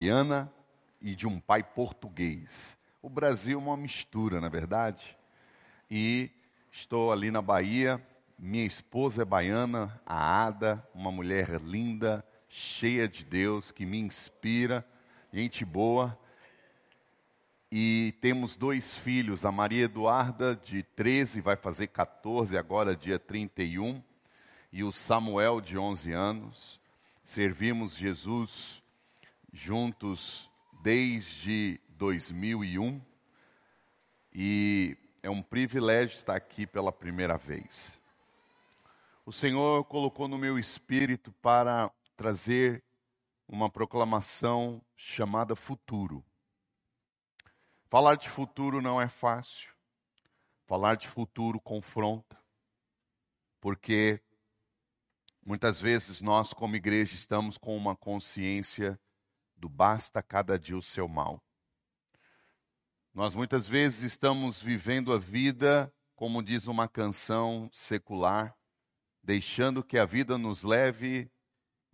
baiana e de um pai português. O Brasil é uma mistura, na é verdade. E estou ali na Bahia. Minha esposa é baiana, a Ada, uma mulher linda, cheia de Deus, que me inspira, gente boa. E temos dois filhos, a Maria Eduarda, de 13, vai fazer 14, agora dia 31, e o Samuel, de 11 anos. Servimos Jesus juntos desde 2001 e é um privilégio estar aqui pela primeira vez. O Senhor colocou no meu espírito para trazer uma proclamação chamada futuro. Falar de futuro não é fácil. Falar de futuro confronta. Porque muitas vezes nós, como igreja, estamos com uma consciência do basta cada dia o seu mal. Nós muitas vezes estamos vivendo a vida, como diz uma canção secular, deixando que a vida nos leve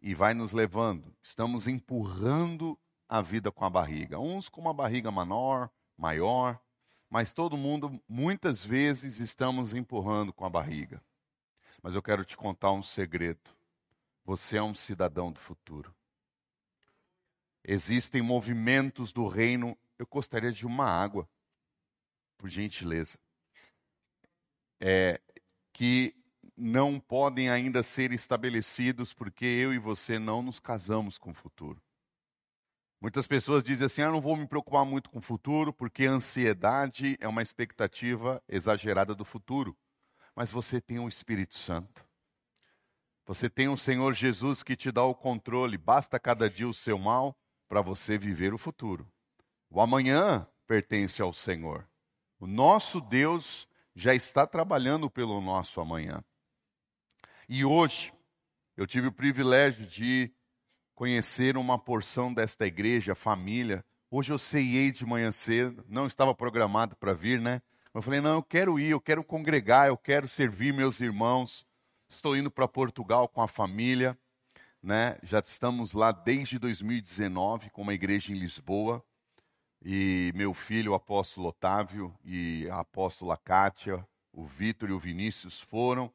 e vai nos levando. Estamos empurrando a vida com a barriga. Uns com uma barriga menor, maior, mas todo mundo, muitas vezes, estamos empurrando com a barriga. Mas eu quero te contar um segredo. Você é um cidadão do futuro. Existem movimentos do reino. Eu gostaria de uma água, por gentileza. É, que não podem ainda ser estabelecidos porque eu e você não nos casamos com o futuro. Muitas pessoas dizem assim: ah, não vou me preocupar muito com o futuro porque a ansiedade é uma expectativa exagerada do futuro. Mas você tem o Espírito Santo. Você tem o Senhor Jesus que te dá o controle. Basta cada dia o seu mal para você viver o futuro. O amanhã pertence ao Senhor. O nosso Deus já está trabalhando pelo nosso amanhã. E hoje, eu tive o privilégio de conhecer uma porção desta igreja, família. Hoje eu ceiei de manhã cedo, não estava programado para vir, né? Eu falei, não, eu quero ir, eu quero congregar, eu quero servir meus irmãos. Estou indo para Portugal com a família né? Já estamos lá desde 2019 com uma igreja em Lisboa. E meu filho, o apóstolo Otávio, e a apóstola Kátia, o Vitor e o Vinícius foram.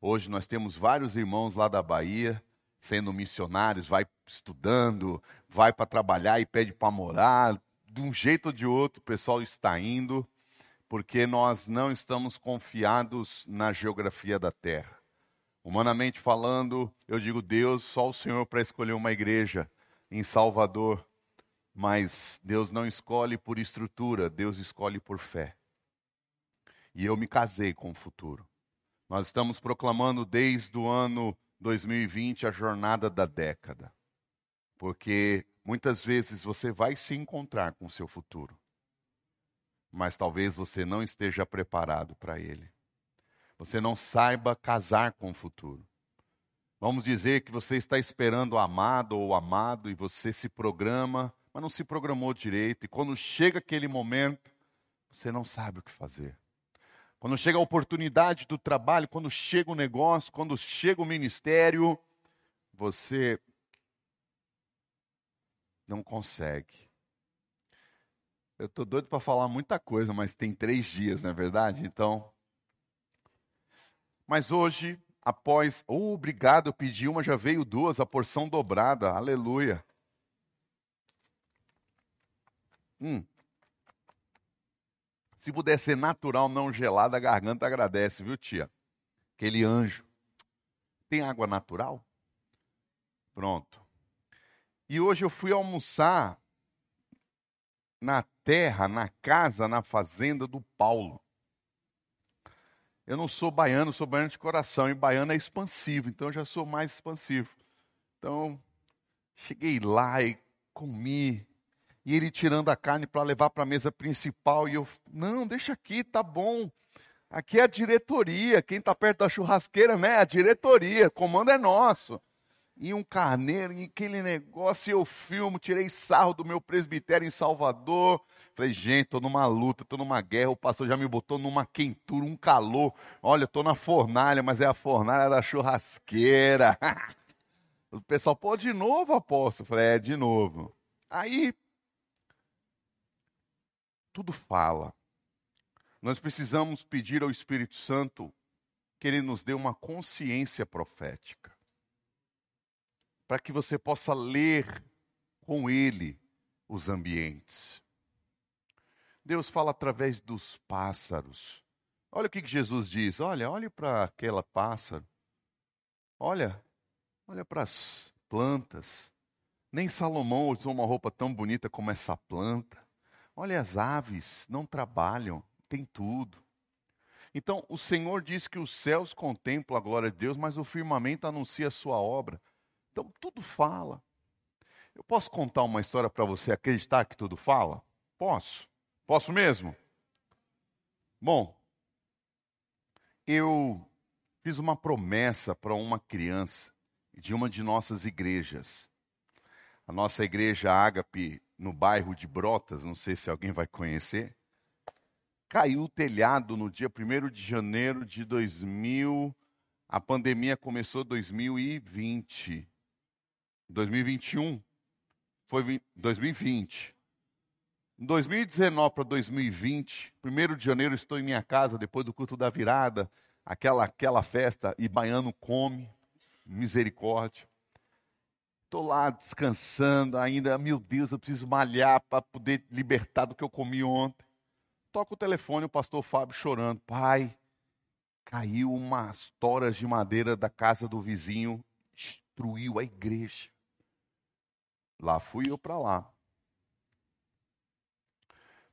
Hoje nós temos vários irmãos lá da Bahia, sendo missionários, vai estudando, vai para trabalhar e pede para morar. De um jeito ou de outro, o pessoal está indo, porque nós não estamos confiados na geografia da terra. Humanamente falando, eu digo Deus, só o Senhor para escolher uma igreja em Salvador. Mas Deus não escolhe por estrutura, Deus escolhe por fé. E eu me casei com o futuro. Nós estamos proclamando desde o ano 2020 a jornada da década. Porque muitas vezes você vai se encontrar com o seu futuro. Mas talvez você não esteja preparado para ele você não saiba casar com o futuro. Vamos dizer que você está esperando o amado ou o amado e você se programa, mas não se programou direito. E quando chega aquele momento, você não sabe o que fazer. Quando chega a oportunidade do trabalho, quando chega o negócio, quando chega o ministério, você não consegue. Eu estou doido para falar muita coisa, mas tem três dias, não é verdade? Então, mas hoje, após, oh, obrigado, eu pedi uma, já veio duas, a porção dobrada, aleluia. Hum. Se puder ser natural, não gelado, a garganta agradece, viu, tia? Aquele anjo. Tem água natural? Pronto. E hoje eu fui almoçar na terra, na casa, na fazenda do Paulo. Eu não sou baiano, sou baiano de coração, e baiano é expansivo, então eu já sou mais expansivo. Então, cheguei lá e comi, e ele tirando a carne para levar para a mesa principal, e eu, não, deixa aqui, tá bom. Aqui é a diretoria, quem está perto da churrasqueira, né? A diretoria, comando é nosso e um carneiro, e aquele negócio, eu filmo, tirei sarro do meu presbitério em Salvador. Falei, gente, estou numa luta, estou numa guerra, o pastor já me botou numa quentura, um calor. Olha, estou na fornalha, mas é a fornalha da churrasqueira. o pessoal, pô, de novo, apóstolo? Falei, é, de novo. Aí, tudo fala. Nós precisamos pedir ao Espírito Santo que ele nos dê uma consciência profética. Para que você possa ler com ele os ambientes. Deus fala através dos pássaros. Olha o que Jesus diz. Olha, olhe para aquela pássaro. Olha, olha para as plantas. Nem Salomão usou uma roupa tão bonita como essa planta. Olha as aves, não trabalham, tem tudo. Então, o Senhor diz que os céus contemplam a glória de Deus, mas o firmamento anuncia a sua obra. Então, tudo fala. Eu posso contar uma história para você acreditar que tudo fala? Posso. Posso mesmo? Bom, eu fiz uma promessa para uma criança de uma de nossas igrejas. A nossa igreja Ágape, no bairro de Brotas, não sei se alguém vai conhecer, caiu o telhado no dia 1 de janeiro de 2000. A pandemia começou em 2020. 2021 foi 2020. Em 2019 para 2020, 1 de janeiro estou em minha casa depois do culto da virada, aquela aquela festa e baiano come, misericórdia. Estou lá descansando ainda, meu Deus, eu preciso malhar para poder libertar do que eu comi ontem. Toca o telefone, o pastor Fábio chorando. Pai, caiu umas toras de madeira da casa do vizinho, destruiu a igreja. Lá fui eu para lá.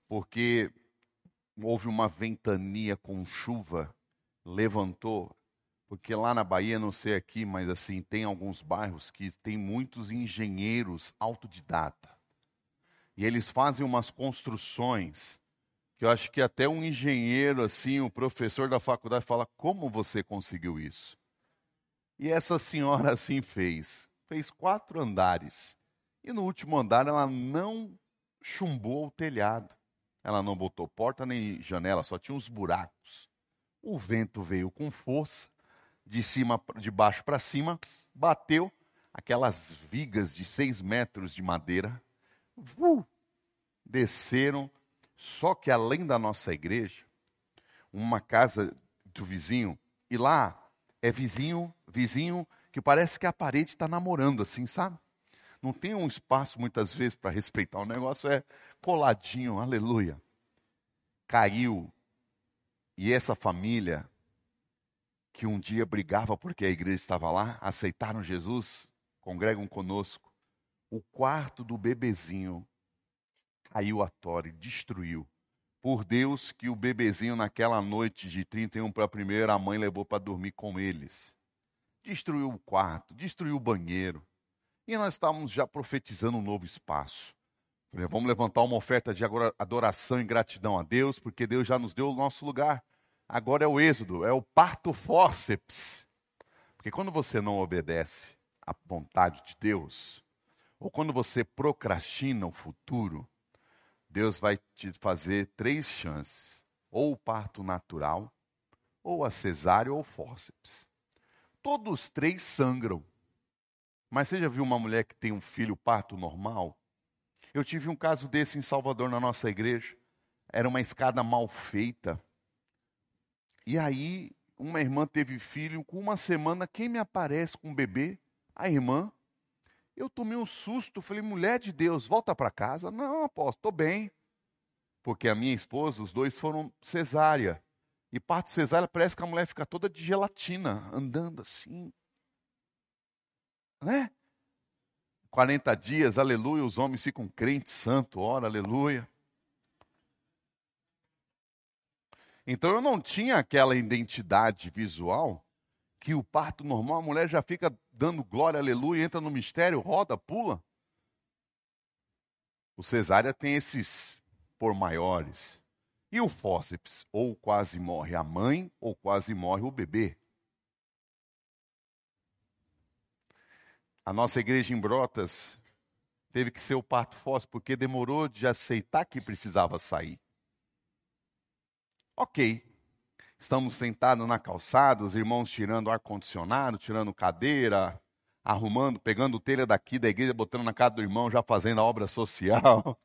Porque houve uma ventania com chuva, levantou. Porque lá na Bahia, não sei aqui, mas assim, tem alguns bairros que tem muitos engenheiros autodidata. E eles fazem umas construções que eu acho que até um engenheiro, assim, um professor da faculdade fala: como você conseguiu isso? E essa senhora assim fez. Fez quatro andares. E no último andar ela não chumbou o telhado. Ela não botou porta nem janela, só tinha uns buracos. O vento veio com força, de cima, de baixo para cima, bateu aquelas vigas de seis metros de madeira, uh, desceram. Só que além da nossa igreja, uma casa do vizinho, e lá é vizinho, vizinho que parece que a parede está namorando, assim, sabe? Não tem um espaço muitas vezes para respeitar. O negócio é coladinho, aleluia. Caiu. E essa família, que um dia brigava porque a igreja estava lá, aceitaram Jesus, congregam conosco. O quarto do bebezinho caiu a tora e destruiu. Por Deus que o bebezinho naquela noite de 31 para a primeira, a mãe levou para dormir com eles. Destruiu o quarto, destruiu o banheiro. E nós estávamos já profetizando um novo espaço. Vamos levantar uma oferta de adoração e gratidão a Deus, porque Deus já nos deu o nosso lugar. Agora é o êxodo, é o parto fórceps. Porque quando você não obedece à vontade de Deus, ou quando você procrastina o futuro, Deus vai te fazer três chances: ou o parto natural, ou a cesárea ou o fórceps. Todos três sangram. Mas você já viu uma mulher que tem um filho parto normal? Eu tive um caso desse em Salvador, na nossa igreja. Era uma escada mal feita. E aí, uma irmã teve filho, com uma semana, quem me aparece com um bebê? A irmã. Eu tomei um susto, falei, mulher de Deus, volta para casa. Não, apóstolo, estou bem. Porque a minha esposa, os dois foram cesárea. E parto cesárea parece que a mulher fica toda de gelatina, andando assim, né? 40 dias, aleluia, os homens ficam crentes, santo, ora, aleluia. Então eu não tinha aquela identidade visual que o parto normal, a mulher já fica dando glória, aleluia, entra no mistério, roda, pula. O cesárea tem esses por maiores. E o fósseps, ou quase morre a mãe, ou quase morre o bebê. A nossa igreja em Brotas teve que ser o parto fóssil porque demorou de aceitar que precisava sair. Ok, estamos sentados na calçada, os irmãos tirando ar-condicionado, tirando cadeira, arrumando, pegando telha daqui da igreja, botando na casa do irmão, já fazendo a obra social.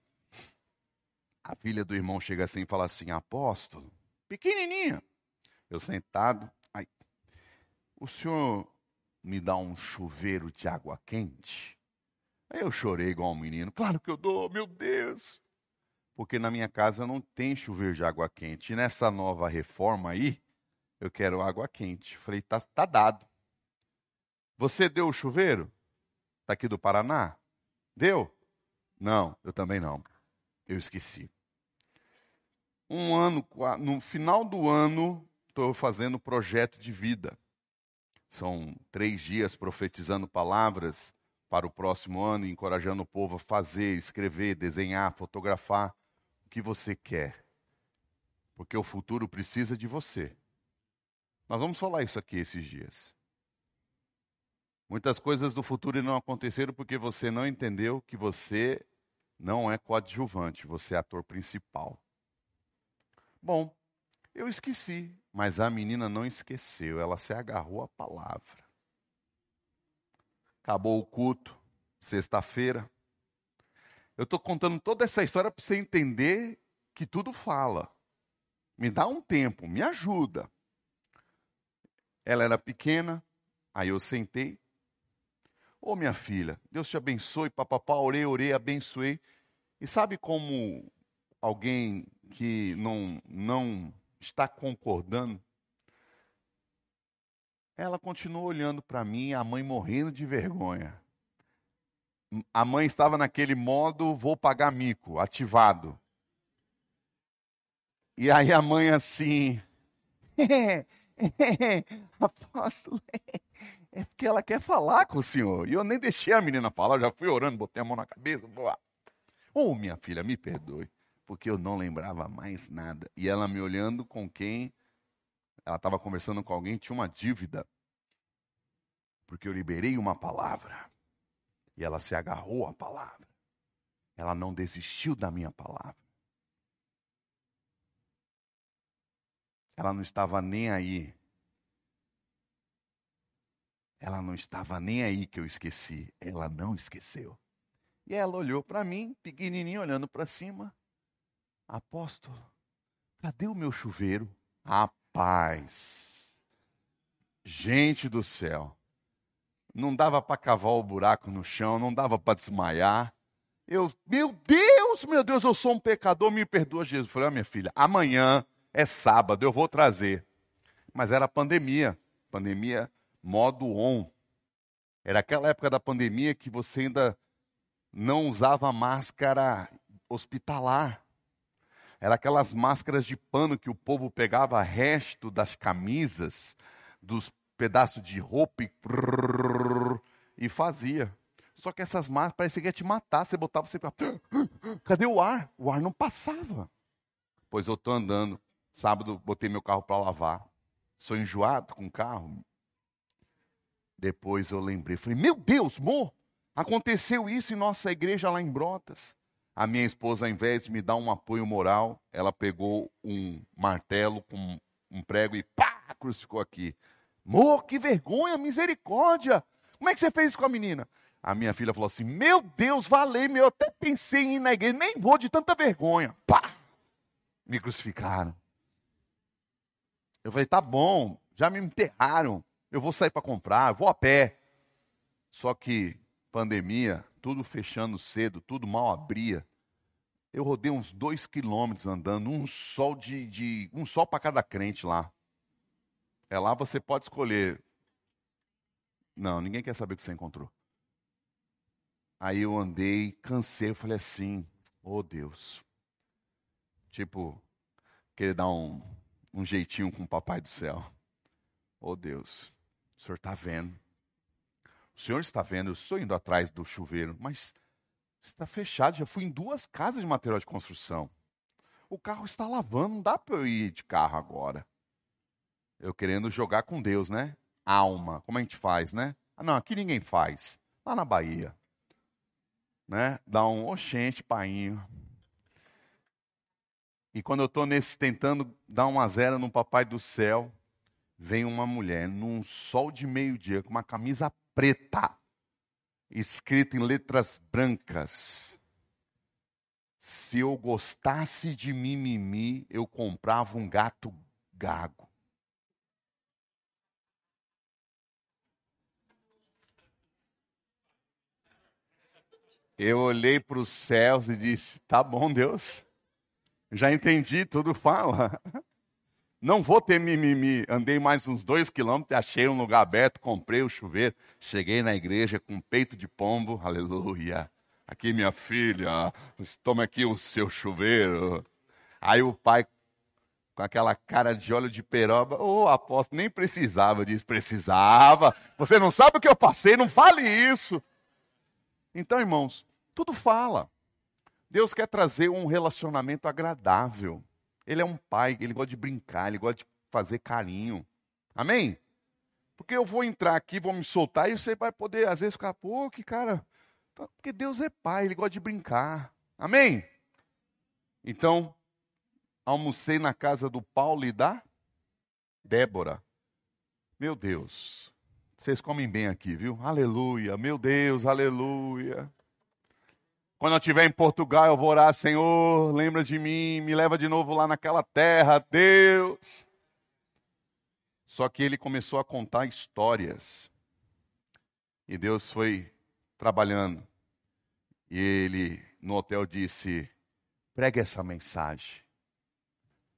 A filha do irmão chega assim e fala assim: Apóstolo, pequenininha. Eu sentado, ai, o senhor me dá um chuveiro de água quente? Eu chorei igual um menino. Claro que eu dou, meu Deus. Porque na minha casa não tem chuveiro de água quente. E nessa nova reforma aí, eu quero água quente. Falei, tá, tá dado. Você deu o chuveiro? Tá aqui do Paraná? Deu? Não, eu também não. Eu esqueci um ano, no final do ano, estou fazendo projeto de vida. São três dias profetizando palavras para o próximo ano, encorajando o povo a fazer, escrever, desenhar, fotografar o que você quer. Porque o futuro precisa de você. Nós vamos falar isso aqui esses dias. Muitas coisas do futuro não aconteceram porque você não entendeu que você não é coadjuvante, você é ator principal. Bom, eu esqueci, mas a menina não esqueceu, ela se agarrou à palavra. Acabou o culto, sexta-feira. Eu estou contando toda essa história para você entender que tudo fala. Me dá um tempo, me ajuda. Ela era pequena, aí eu sentei. Ô oh, minha filha, Deus te abençoe, papapá, orei, orei, abençoei. E sabe como alguém que não, não está concordando, ela continua olhando para mim, a mãe morrendo de vergonha. A mãe estava naquele modo, vou pagar mico, ativado. E aí a mãe assim, apóstolo, é porque ela quer falar com o senhor. E eu nem deixei a menina falar, já fui orando, botei a mão na cabeça. Ô, oh, minha filha, me perdoe porque eu não lembrava mais nada. E ela me olhando com quem ela estava conversando com alguém, tinha uma dívida. Porque eu liberei uma palavra. E ela se agarrou à palavra. Ela não desistiu da minha palavra. Ela não estava nem aí. Ela não estava nem aí que eu esqueci. Ela não esqueceu. E ela olhou para mim, pequenininha, olhando para cima. Apóstolo, cadê o meu chuveiro? Rapaz, gente do céu, não dava para cavar o buraco no chão, não dava para desmaiar. Eu, meu Deus, meu Deus, eu sou um pecador, me perdoa, Jesus. Eu falei, ah, minha filha, amanhã é sábado, eu vou trazer. Mas era pandemia, pandemia modo on. Era aquela época da pandemia que você ainda não usava máscara hospitalar. Era aquelas máscaras de pano que o povo pegava resto das camisas, dos pedaços de roupa e, e fazia. Só que essas máscaras parecia que ia te matar. Você botava, você ficava, cadê o ar? O ar não passava. Pois eu estou andando. Sábado botei meu carro para lavar. Sou enjoado com o carro. Depois eu lembrei, falei, meu Deus, mo, aconteceu isso em nossa igreja lá em Brotas. A minha esposa, ao invés de me dar um apoio moral, ela pegou um martelo com um prego e pá, crucificou aqui. Mô, que vergonha, misericórdia! Como é que você fez isso com a menina? A minha filha falou assim: Meu Deus, valeu, meu, eu até pensei em ir na igreja, nem vou de tanta vergonha. Pá! Me crucificaram. Eu falei: Tá bom, já me enterraram, eu vou sair para comprar, vou a pé. Só que pandemia, tudo fechando cedo, tudo mal abria. Eu rodei uns dois quilômetros andando, um sol de, de um sol para cada crente lá. É lá você pode escolher. Não, ninguém quer saber o que você encontrou. Aí eu andei, cansei, eu falei assim, oh Deus. Tipo, querer dar um, um jeitinho com o papai do céu. Oh Deus, o senhor está vendo. O senhor está vendo, eu estou indo atrás do chuveiro, mas está fechado. Já fui em duas casas de material de construção. O carro está lavando, não dá para eu ir de carro agora. Eu querendo jogar com Deus, né? Alma, como a gente faz, né? Ah, não, aqui ninguém faz. Lá na Bahia. Né? Dá um oxente, painho. E quando eu estou nesse tentando dar uma zero no Papai do Céu, vem uma mulher num sol de meio-dia com uma camisa preta. escrito em letras brancas: se eu gostasse de mimimi, eu comprava um gato gago. Eu olhei para os céus e disse: Tá bom, Deus, já entendi, tudo fala. Não vou ter mimimi. Andei mais uns dois quilômetros, achei um lugar aberto, comprei o chuveiro, cheguei na igreja com peito de pombo, aleluia. Aqui, minha filha, toma aqui o seu chuveiro. Aí o pai, com aquela cara de óleo de peroba, ô oh, apóstolo, nem precisava disso, precisava. Você não sabe o que eu passei, não fale isso. Então, irmãos, tudo fala. Deus quer trazer um relacionamento agradável. Ele é um pai, ele gosta de brincar, ele gosta de fazer carinho. Amém? Porque eu vou entrar aqui, vou me soltar e você vai poder, às vezes, ficar, pô, que cara. Porque Deus é pai, ele gosta de brincar. Amém? Então, almocei na casa do Paulo e da Débora. Meu Deus, vocês comem bem aqui, viu? Aleluia, meu Deus, aleluia. Quando eu estiver em Portugal, eu vou orar, Senhor, lembra de mim, me leva de novo lá naquela terra, Deus. Só que ele começou a contar histórias. E Deus foi trabalhando. E ele, no hotel, disse: pregue essa mensagem.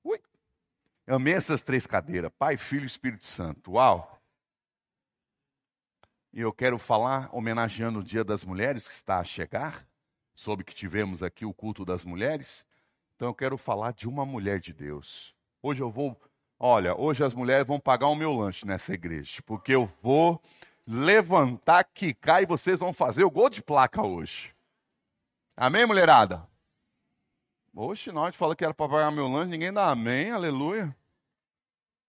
Ui! Eu amei essas três cadeiras: Pai, Filho e Espírito Santo. Uau! E eu quero falar, homenageando o Dia das Mulheres que está a chegar soube que tivemos aqui o culto das mulheres. Então eu quero falar de uma mulher de Deus. Hoje eu vou, olha, hoje as mulheres vão pagar o meu lanche nessa igreja, porque eu vou levantar, quicar e vocês vão fazer o gol de placa hoje. Amém, mulherada? Oxe, nós fala que era para pagar meu lanche, ninguém dá amém, aleluia.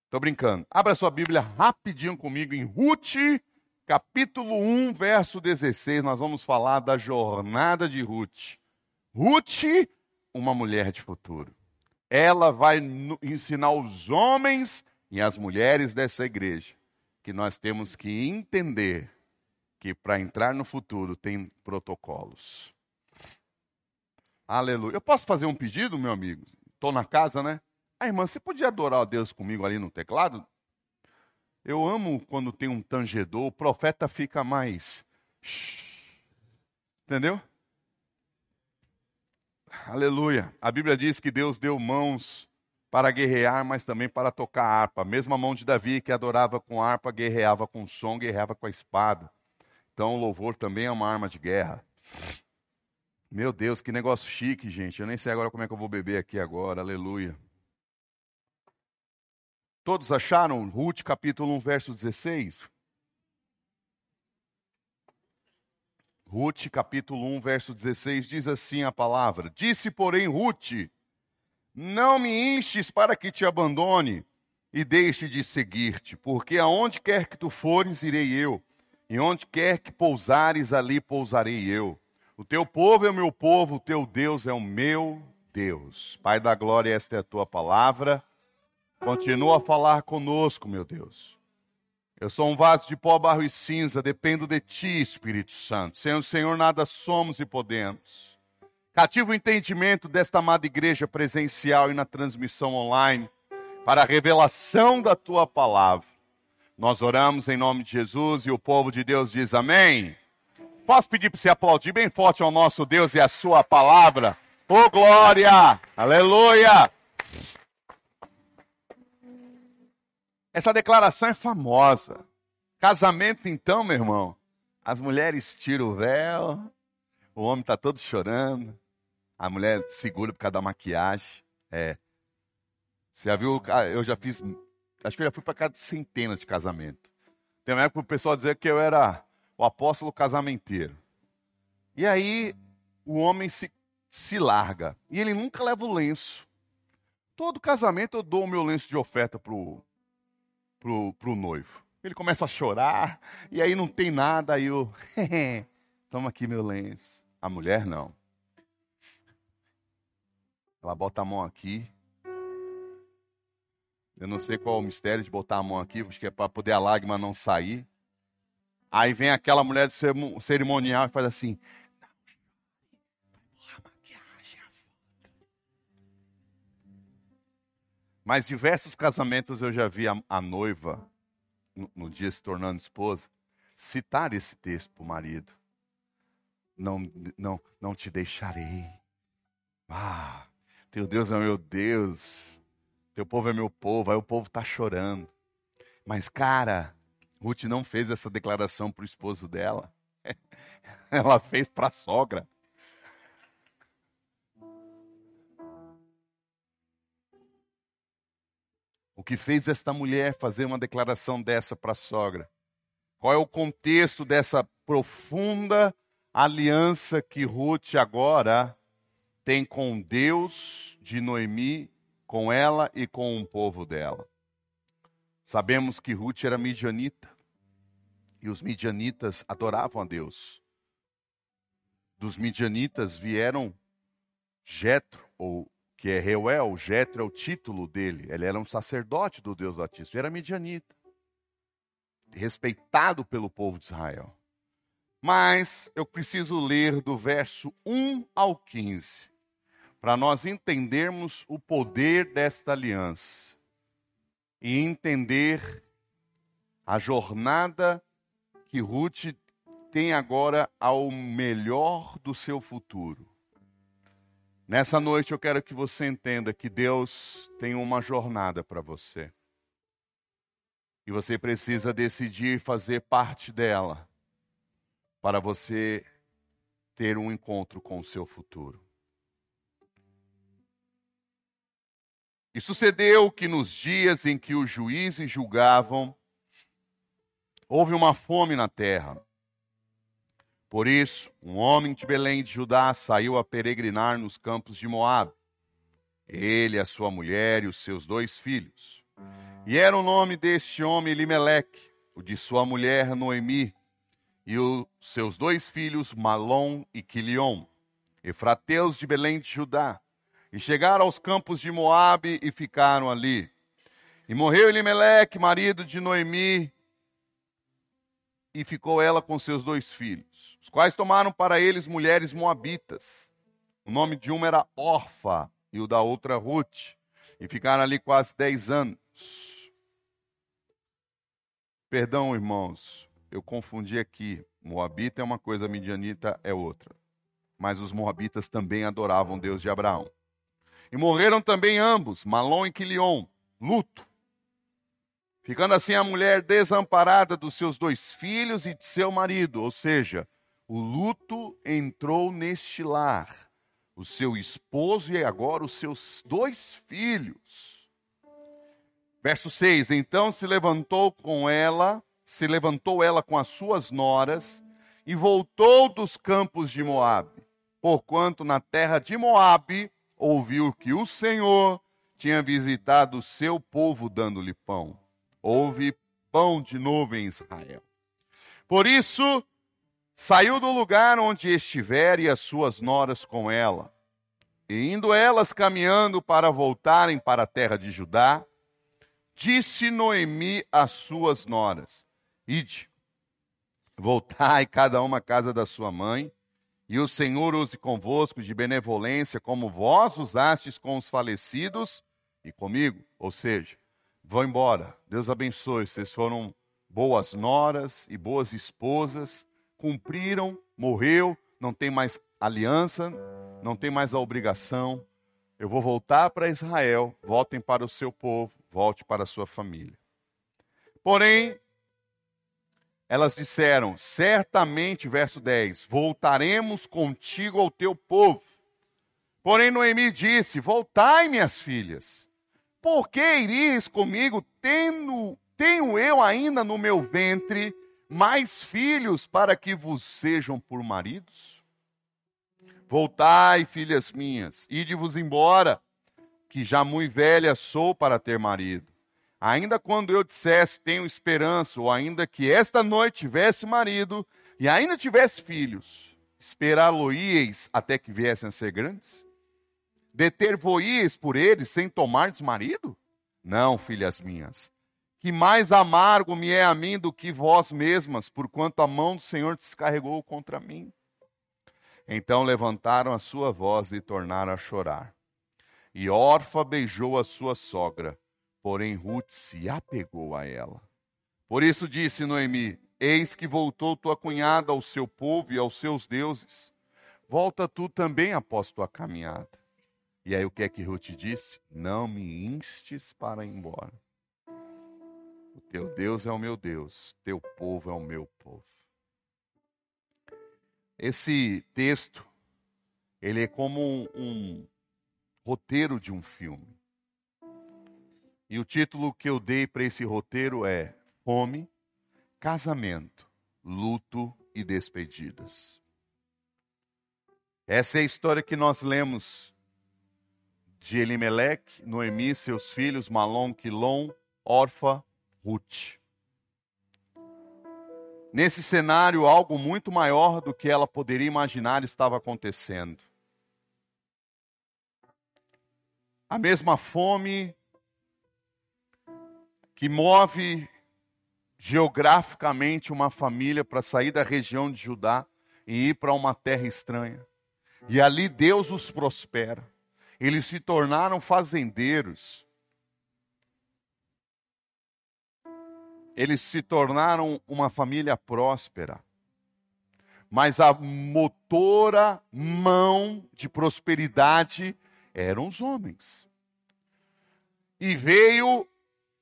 Tô brincando. Abra sua Bíblia rapidinho comigo em Ruth capítulo 1, verso 16, nós vamos falar da jornada de Ruth. Ruth, uma mulher de futuro. Ela vai ensinar os homens e as mulheres dessa igreja que nós temos que entender que para entrar no futuro tem protocolos. Aleluia. Eu posso fazer um pedido, meu amigo? Estou na casa, né? Ah, irmã, você podia adorar a Deus comigo ali no teclado? Eu amo quando tem um tangedor, o profeta fica mais. Entendeu? Aleluia. A Bíblia diz que Deus deu mãos para guerrear, mas também para tocar harpa. A mesma mão de Davi que adorava com harpa, guerreava com som, guerreava com a espada. Então o louvor também é uma arma de guerra. Meu Deus, que negócio chique, gente. Eu nem sei agora como é que eu vou beber aqui agora. Aleluia. Todos acharam Ruth capítulo 1, verso 16? Ruth capítulo 1, verso 16 diz assim a palavra: Disse, porém, Ruth: Não me instes para que te abandone e deixe de seguir-te, porque aonde quer que tu fores, irei eu, e onde quer que pousares, ali pousarei eu. O teu povo é o meu povo, o teu Deus é o meu Deus. Pai da glória, esta é a tua palavra. Continua a falar conosco, meu Deus. Eu sou um vaso de pó, barro e cinza, dependo de Ti, Espírito Santo. Sem o Senhor nada somos e podemos. Cativa o entendimento desta amada igreja presencial e na transmissão online, para a revelação da Tua palavra. Nós oramos em nome de Jesus e o povo de Deus diz amém. Posso pedir para você aplaudir bem forte ao nosso Deus e a Sua palavra? Oh, glória! Aleluia! Essa declaração é famosa. Casamento, então, meu irmão, as mulheres tiram o véu, o homem está todo chorando, a mulher segura por causa da maquiagem. É. Você já viu? Eu já fiz. Acho que eu já fui para casa de centenas de casamento. Tem uma época o pessoal dizia que eu era o apóstolo casamenteiro. E aí o homem se, se larga. E ele nunca leva o lenço. Todo casamento eu dou o meu lenço de oferta pro, pro, pro noivo. Ele começa a chorar, e aí não tem nada, aí eu, toma aqui meu lenço. A mulher não. Ela bota a mão aqui. Eu não sei qual é o mistério de botar a mão aqui, acho que é para poder a lágrima não sair. Aí vem aquela mulher do cerimonial e faz assim: Mas diversos casamentos eu já vi a, a noiva, no, no, dia se tornando esposa, citar esse texto para o marido. Não, não, não te deixarei. Ah, teu Deus é meu Deus. Teu povo é meu povo. Aí o povo está chorando. Mas, cara, Ruth não fez essa declaração para o esposo dela. Ela fez para a sogra. O que fez esta mulher fazer uma declaração dessa para a sogra? Qual é o contexto dessa profunda aliança que Ruth agora tem com Deus de Noemi, com ela e com o povo dela? Sabemos que Ruth era midianita e os midianitas adoravam a Deus. Dos midianitas vieram Jetro ou que é Reuel, Jetro é o título dele. Ele era um sacerdote do Deus Altíssimo, era midianita, respeitado pelo povo de Israel. Mas eu preciso ler do verso 1 ao 15, para nós entendermos o poder desta aliança e entender a jornada que Ruth tem agora ao melhor do seu futuro. Nessa noite eu quero que você entenda que Deus tem uma jornada para você. E você precisa decidir fazer parte dela para você ter um encontro com o seu futuro. E sucedeu que nos dias em que os juízes julgavam, houve uma fome na terra. Por isso, um homem de Belém de Judá saiu a peregrinar nos campos de Moab. Ele, a sua mulher e os seus dois filhos. E era o nome deste homem Elimeleque, o de sua mulher Noemi, e os seus dois filhos Malom e Quilion, efrateus de Belém de Judá. E chegaram aos campos de Moabe e ficaram ali. E morreu Elimeleque, marido de Noemi, e ficou ela com seus dois filhos, os quais tomaram para eles mulheres moabitas. O nome de uma era Orfa e o da outra Ruth, e ficaram ali quase dez anos. Perdão, irmãos, eu confundi aqui. Moabita é uma coisa, midianita é outra. Mas os moabitas também adoravam Deus de Abraão. E morreram também ambos, Malom e Quilion, luto. Ficando assim a mulher desamparada dos seus dois filhos e de seu marido, ou seja, o luto entrou neste lar. O seu esposo e agora os seus dois filhos. Verso 6: Então se levantou com ela, se levantou ela com as suas noras e voltou dos campos de Moabe, porquanto na terra de Moabe ouviu que o Senhor tinha visitado o seu povo dando-lhe pão houve pão de novo em Israel. Por isso, saiu do lugar onde estiver e as suas noras com ela. E indo elas caminhando para voltarem para a terra de Judá, disse Noemi às suas noras: Ide, voltai cada uma à casa da sua mãe, e o Senhor use convosco de benevolência, como vós usastes com os falecidos e comigo. Ou seja, vão embora. Deus abençoe. Vocês foram boas noras e boas esposas, cumpriram, morreu, não tem mais aliança, não tem mais a obrigação. Eu vou voltar para Israel, voltem para o seu povo, volte para a sua família. Porém, elas disseram: certamente, verso 10, voltaremos contigo ao teu povo. Porém, Noemi disse: Voltai, minhas filhas por que iris comigo, tendo, tenho eu ainda no meu ventre mais filhos para que vos sejam por maridos? Voltai, filhas minhas, ide-vos embora, que já muito velha sou para ter marido. Ainda quando eu dissesse tenho esperança, ou ainda que esta noite tivesse marido e ainda tivesse filhos, esperá-lo-íeis até que viessem a ser grandes? Deter-voíeis por eles sem tomar marido? Não, filhas minhas, que mais amargo me é a mim do que vós mesmas, porquanto a mão do Senhor descarregou contra mim. Então levantaram a sua voz e tornaram a chorar. E Orfa beijou a sua sogra, porém Ruth se apegou a ela. Por isso disse Noemi: Eis que voltou tua cunhada ao seu povo e aos seus deuses. Volta tu também após tua caminhada. E aí o que é que Ruth disse? Não me instes para ir embora. O teu Deus é o meu Deus, teu povo é o meu povo. Esse texto, ele é como um, um roteiro de um filme. E o título que eu dei para esse roteiro é Fome, Casamento, Luto e Despedidas. Essa é a história que nós lemos de Elimeleque, Noemi, seus filhos, Malom, Quilom, Orfa, Ruth. Nesse cenário, algo muito maior do que ela poderia imaginar estava acontecendo. A mesma fome que move geograficamente uma família para sair da região de Judá e ir para uma terra estranha. E ali Deus os prospera. Eles se tornaram fazendeiros. Eles se tornaram uma família próspera. Mas a motora mão de prosperidade eram os homens. E veio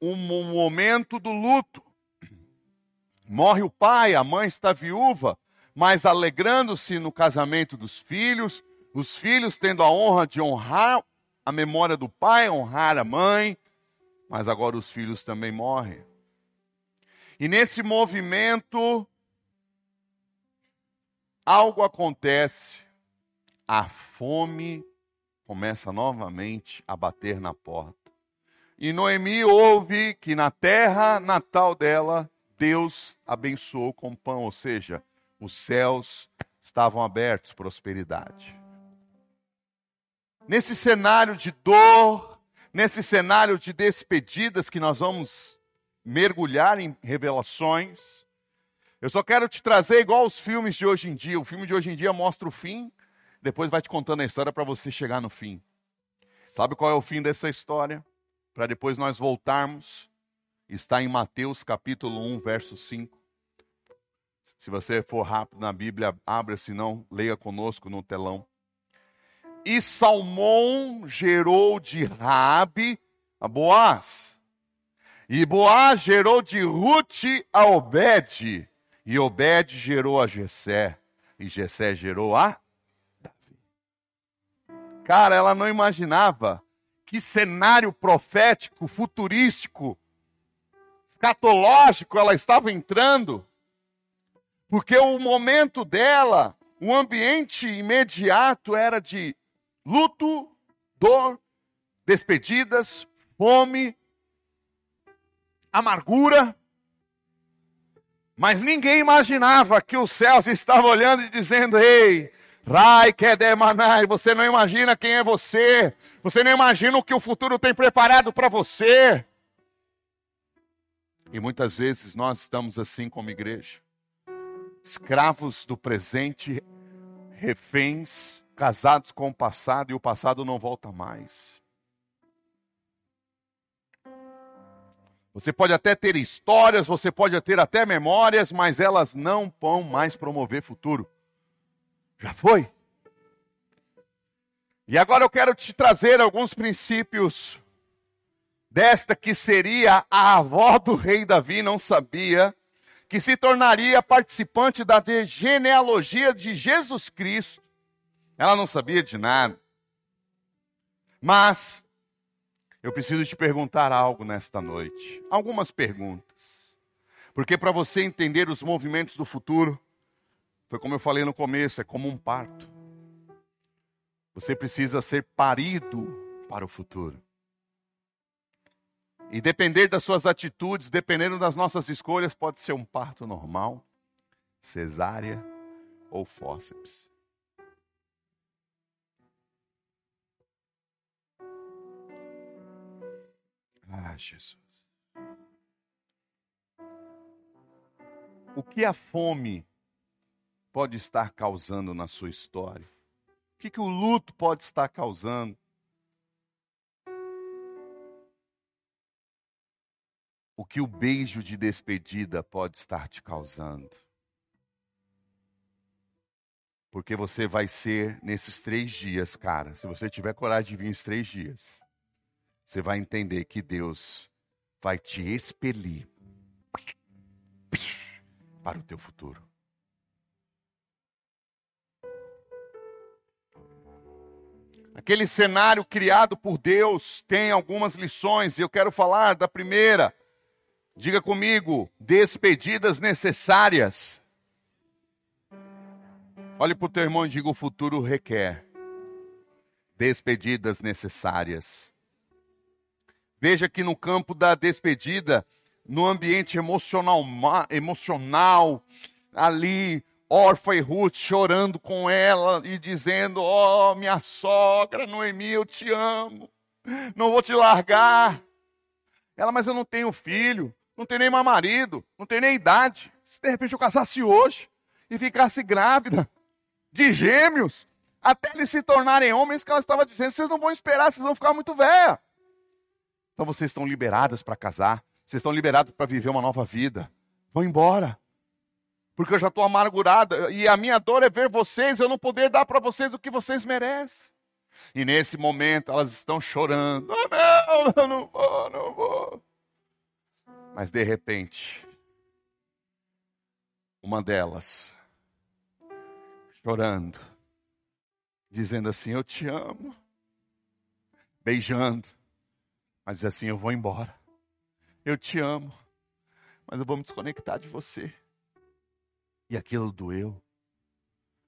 um momento do luto. Morre o pai, a mãe está viúva, mas alegrando-se no casamento dos filhos, os filhos tendo a honra de honrar a memória do pai, honrar a mãe, mas agora os filhos também morrem. E nesse movimento, algo acontece, a fome começa novamente a bater na porta. E Noemi ouve que na terra natal dela, Deus abençoou com pão, ou seja, os céus estavam abertos, prosperidade. Nesse cenário de dor, nesse cenário de despedidas que nós vamos mergulhar em revelações, eu só quero te trazer igual os filmes de hoje em dia. O filme de hoje em dia mostra o fim, depois vai te contando a história para você chegar no fim. Sabe qual é o fim dessa história? Para depois nós voltarmos. Está em Mateus capítulo 1, verso 5. Se você for rápido na Bíblia, abra, se não, leia conosco no telão. E Salmão gerou de Rabi a Boaz. E Boaz gerou de Ruth a Obed. E Obed gerou a Jessé. E Jessé gerou a Cara, ela não imaginava que cenário profético, futurístico, escatológico ela estava entrando. Porque o momento dela, o ambiente imediato era de luto, dor, despedidas, fome, amargura. Mas ninguém imaginava que os céus estavam olhando e dizendo: Ei, Rai Kedemanai, você não imagina quem é você, você não imagina o que o futuro tem preparado para você. E muitas vezes nós estamos assim como igreja, escravos do presente, reféns, casados com o passado e o passado não volta mais. Você pode até ter histórias, você pode ter até memórias, mas elas não vão mais promover futuro. Já foi? E agora eu quero te trazer alguns princípios desta que seria a avó do rei Davi, não sabia, que se tornaria participante da genealogia de Jesus Cristo. Ela não sabia de nada. Mas eu preciso te perguntar algo nesta noite. Algumas perguntas. Porque para você entender os movimentos do futuro, foi como eu falei no começo, é como um parto. Você precisa ser parido para o futuro. E depender das suas atitudes, dependendo das nossas escolhas, pode ser um parto normal, cesárea ou fórceps. Ah, Jesus. O que a fome pode estar causando na sua história? O que, que o luto pode estar causando? O que o beijo de despedida pode estar te causando? Porque você vai ser nesses três dias, cara. Se você tiver coragem de vir esses três dias, você vai entender que Deus vai te expelir para o teu futuro. Aquele cenário criado por Deus tem algumas lições e eu quero falar da primeira. Diga comigo, despedidas necessárias. Olhe para o teu irmão e diga: o futuro requer despedidas necessárias. Veja que no campo da despedida, no ambiente emocional, emocional ali, Orfa e Ruth chorando com ela e dizendo: Oh, minha sogra, Noemi, eu te amo, não vou te largar. Ela, mas eu não tenho filho, não tenho nem mais marido, não tenho nem idade. Se de repente eu casasse hoje e ficasse grávida, de gêmeos, até eles se tornarem homens, que ela estava dizendo, vocês não vão esperar, vocês vão ficar muito velha. Então vocês estão liberadas para casar, vocês estão liberados para viver uma nova vida. Vão embora. Porque eu já estou amargurada e a minha dor é ver vocês, eu não poder dar para vocês o que vocês merecem. E nesse momento elas estão chorando. Oh, não, eu não vou, não vou. Mas de repente, uma delas chorando, dizendo assim: Eu te amo, beijando, mas diz assim: Eu vou embora, eu te amo, mas eu vou me desconectar de você. E aquilo doeu,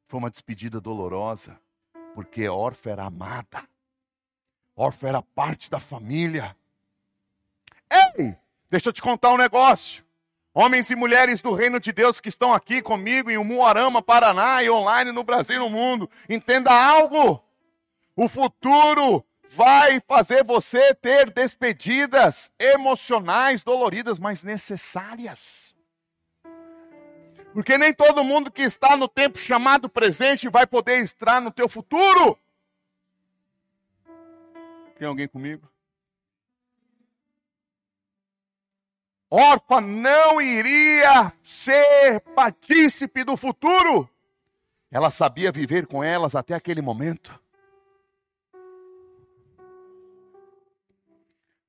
foi uma despedida dolorosa, porque Orfa era amada, Orfa era parte da família. Ei, deixa eu te contar um negócio. Homens e mulheres do reino de Deus que estão aqui comigo em Umuarama, Paraná e online no Brasil e no mundo, entenda algo. O futuro vai fazer você ter despedidas emocionais doloridas, mas necessárias. Porque nem todo mundo que está no tempo chamado presente vai poder estar no teu futuro. Tem alguém comigo? órfã não iria ser partícipe do futuro. Ela sabia viver com elas até aquele momento.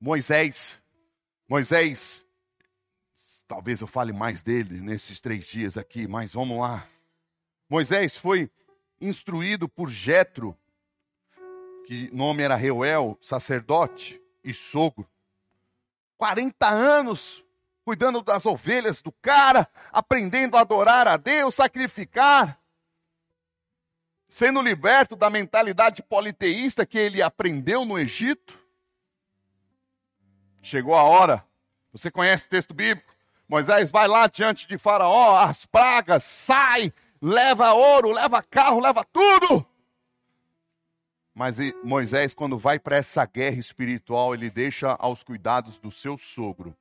Moisés, Moisés, talvez eu fale mais dele nesses três dias aqui, mas vamos lá. Moisés foi instruído por Jetro, que nome era Reuel, sacerdote e sogro. 40 anos cuidando das ovelhas do cara, aprendendo a adorar a Deus, sacrificar, sendo liberto da mentalidade politeísta que ele aprendeu no Egito. Chegou a hora, você conhece o texto bíblico? Moisés vai lá diante de Faraó, as pragas, sai, leva ouro, leva carro, leva tudo. Mas Moisés, quando vai para essa guerra espiritual, ele deixa aos cuidados do seu sogro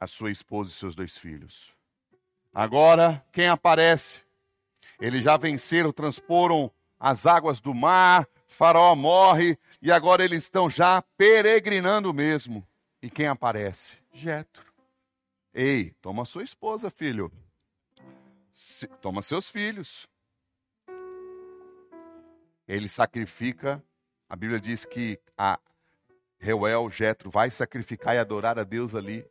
a sua esposa e seus dois filhos. Agora, quem aparece? Eles já venceram, transporam as águas do mar, Faraó morre e agora eles estão já peregrinando mesmo. E quem aparece? Jetro. Ei, toma sua esposa, filho. Se, toma seus filhos. Ele sacrifica. A Bíblia diz que a Reuel, Jetro, vai sacrificar e adorar a Deus ali.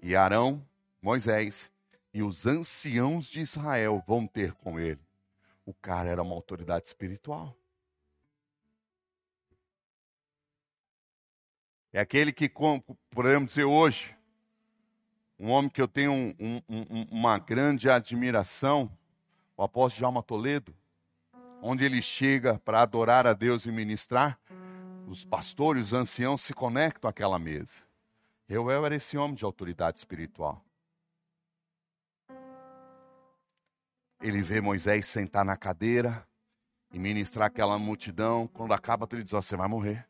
E Arão, Moisés e os anciãos de Israel vão ter com ele. O cara era uma autoridade espiritual. É aquele que, podemos dizer hoje, um homem que eu tenho um, um, um, uma grande admiração, o apóstolo Jalma Toledo, onde ele chega para adorar a Deus e ministrar, os pastores, os anciãos se conectam àquela mesa. Reuel era esse homem de autoridade espiritual. Ele vê Moisés sentar na cadeira e ministrar aquela multidão. Quando acaba, ele diz: oh, Você vai morrer.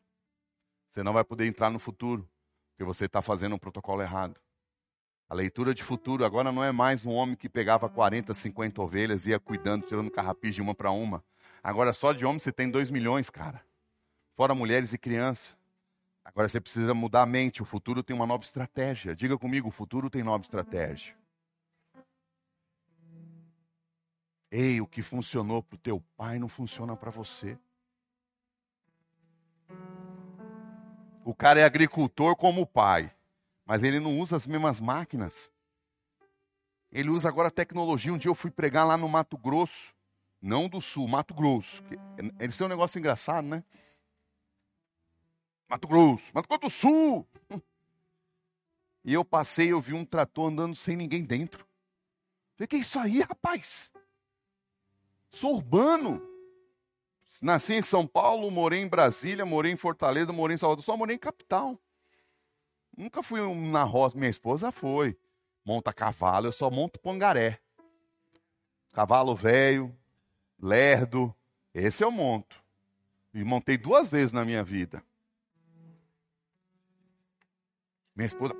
Você não vai poder entrar no futuro, porque você está fazendo um protocolo errado. A leitura de futuro agora não é mais um homem que pegava 40, 50 ovelhas e ia cuidando, tirando carrapiz de uma para uma. Agora só de homem você tem 2 milhões, cara. Fora mulheres e crianças. Agora você precisa mudar a mente. O futuro tem uma nova estratégia. Diga comigo, o futuro tem nova estratégia. Ei, o que funcionou para o teu pai não funciona para você. O cara é agricultor como o pai, mas ele não usa as mesmas máquinas. Ele usa agora tecnologia. Um dia eu fui pregar lá no Mato Grosso, não do Sul, Mato Grosso. Eles é um negócio engraçado, né? Mato Grosso, Mato Grosso do Sul. E eu passei, eu vi um trator andando sem ninguém dentro. Falei, que é isso aí, rapaz? Sou urbano. Nasci em São Paulo, morei em Brasília, morei em Fortaleza, morei em Salvador, só morei em capital. Nunca fui na roça, minha esposa foi. Monta cavalo, eu só monto pangaré. Cavalo velho, lerdo, esse eu monto. E montei duas vezes na minha vida. Minha esposa.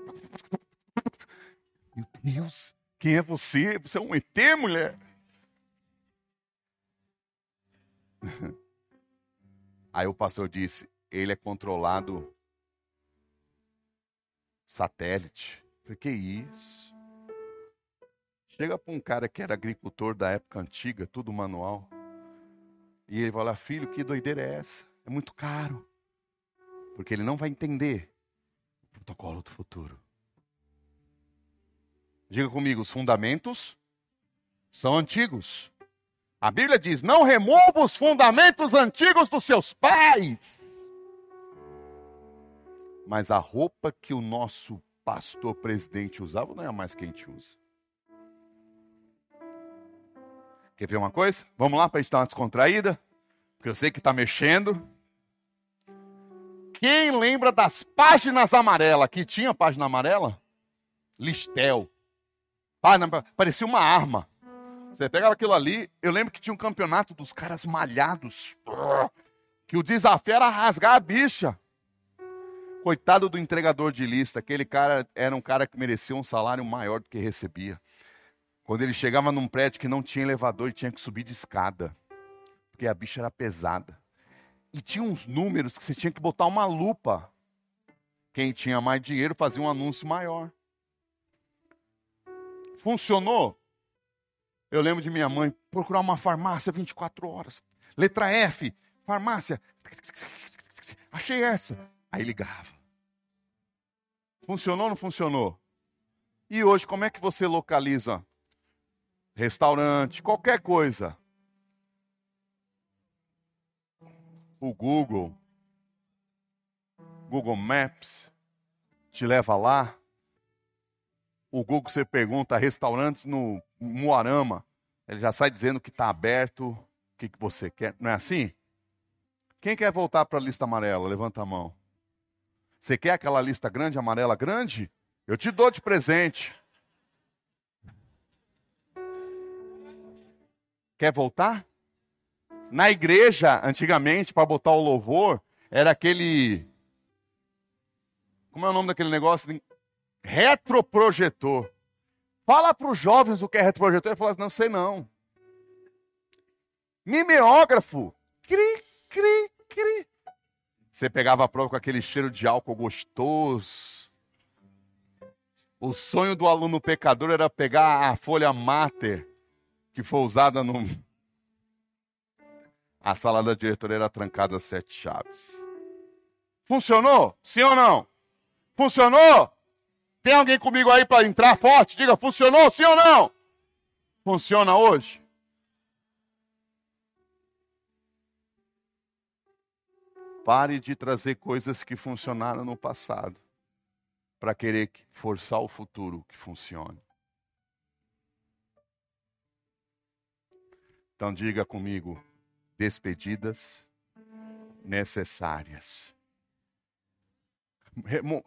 Meu Deus, quem é você? Você é um ET, mulher? Aí o pastor disse: ele é controlado satélite. Falei, que isso? Chega para um cara que era agricultor da época antiga, tudo manual. E ele fala, filho, que doideira é essa? É muito caro. Porque ele não vai entender o protocolo do futuro. Diga comigo, os fundamentos são antigos. A Bíblia diz: não remova os fundamentos antigos dos seus pais. Mas a roupa que o nosso pastor presidente usava não é a mais que a gente usa. Quer ver uma coisa? Vamos lá para a gente dar uma descontraída? Porque eu sei que está mexendo. Quem lembra das páginas amarelas? Que tinha página amarela? Listel. Parecia uma arma. Você pegava aquilo ali, eu lembro que tinha um campeonato dos caras malhados. Que o desafio era rasgar a bicha. Coitado do entregador de lista, aquele cara era um cara que merecia um salário maior do que recebia. Quando ele chegava num prédio que não tinha elevador, e tinha que subir de escada, porque a bicha era pesada. E tinha uns números que você tinha que botar uma lupa. Quem tinha mais dinheiro fazia um anúncio maior. Funcionou? Eu lembro de minha mãe procurar uma farmácia 24 horas. Letra F, farmácia. Achei essa. Aí ligava. Funcionou ou não funcionou? E hoje, como é que você localiza? Restaurante, qualquer coisa. O Google, Google Maps, te leva lá. O Google você pergunta restaurantes no Moarama, ele já sai dizendo que está aberto, o que, que você quer. Não é assim? Quem quer voltar para a lista amarela? Levanta a mão. Você quer aquela lista grande, amarela grande? Eu te dou de presente. Quer voltar? Na igreja, antigamente, para botar o louvor, era aquele. Como é o nome daquele negócio? Retroprojetor. Fala para os jovens o que é retroprojetor. Ele fala assim, não sei não. Mimeógrafo. Cri, cri, cri. Você pegava a prova com aquele cheiro de álcool gostoso. O sonho do aluno pecador era pegar a folha mater que foi usada no. A sala da diretoria era trancada a sete chaves. Funcionou? Sim ou não? Funcionou? Tem alguém comigo aí para entrar forte? Diga, funcionou sim ou não? Funciona hoje? Pare de trazer coisas que funcionaram no passado para querer forçar o futuro que funcione. Então diga comigo, despedidas necessárias.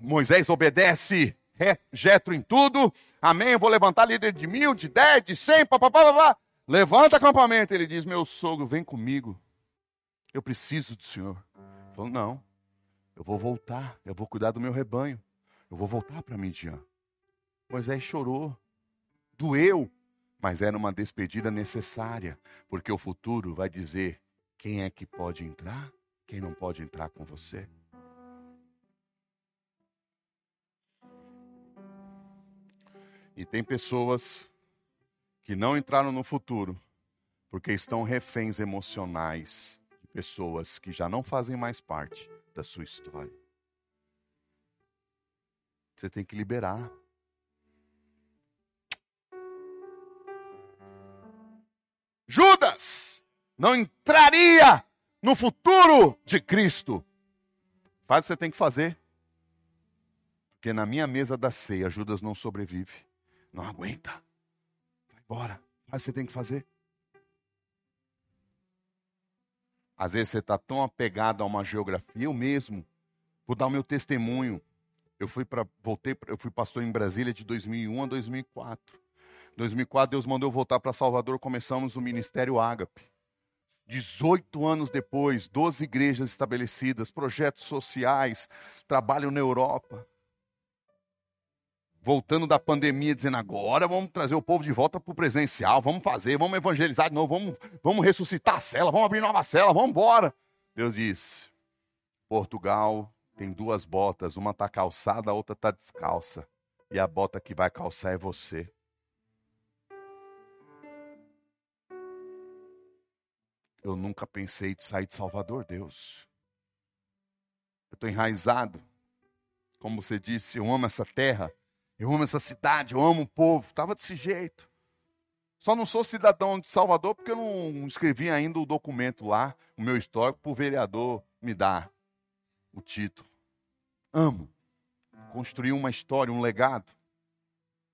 Moisés obedece Jetro em tudo. Amém. Eu vou levantar líder de mil, de dez, de cem, papapá, papá. Levanta acampamento. Ele diz: Meu sogro, vem comigo. Eu preciso do Senhor. Falou: Não, eu vou voltar. Eu vou cuidar do meu rebanho. Eu vou voltar para Midian. Moisés chorou, doeu, mas era uma despedida necessária, porque o futuro vai dizer quem é que pode entrar, quem não pode entrar com você. E tem pessoas que não entraram no futuro porque estão reféns emocionais de pessoas que já não fazem mais parte da sua história. Você tem que liberar. Judas não entraria no futuro de Cristo. Faz o que você tem que fazer. Porque na minha mesa da ceia, Judas não sobrevive. Não aguenta. Vai embora. Faz o que você tem que fazer. Às vezes você está tão apegado a uma geografia, eu mesmo. Vou dar o meu testemunho. Eu fui para voltei, eu fui pastor em Brasília de 2001 a 2004. 2004 Deus mandou eu voltar para Salvador, começamos o ministério Ágape. 18 anos depois, 12 igrejas estabelecidas, projetos sociais, trabalho na Europa. Voltando da pandemia, dizendo agora vamos trazer o povo de volta para o presencial, vamos fazer, vamos evangelizar de novo, vamos, vamos ressuscitar a cela, vamos abrir nova cela, vamos embora. Deus disse: Portugal tem duas botas, uma está calçada, a outra está descalça. E a bota que vai calçar é você. Eu nunca pensei de sair de Salvador, Deus. Eu estou enraizado. Como você disse, eu amo essa terra, eu amo essa cidade, eu amo o povo. Estava desse jeito. Só não sou cidadão de Salvador porque eu não escrevi ainda o documento lá, o meu histórico, para o vereador me dar o título. Amo. Construir uma história, um legado.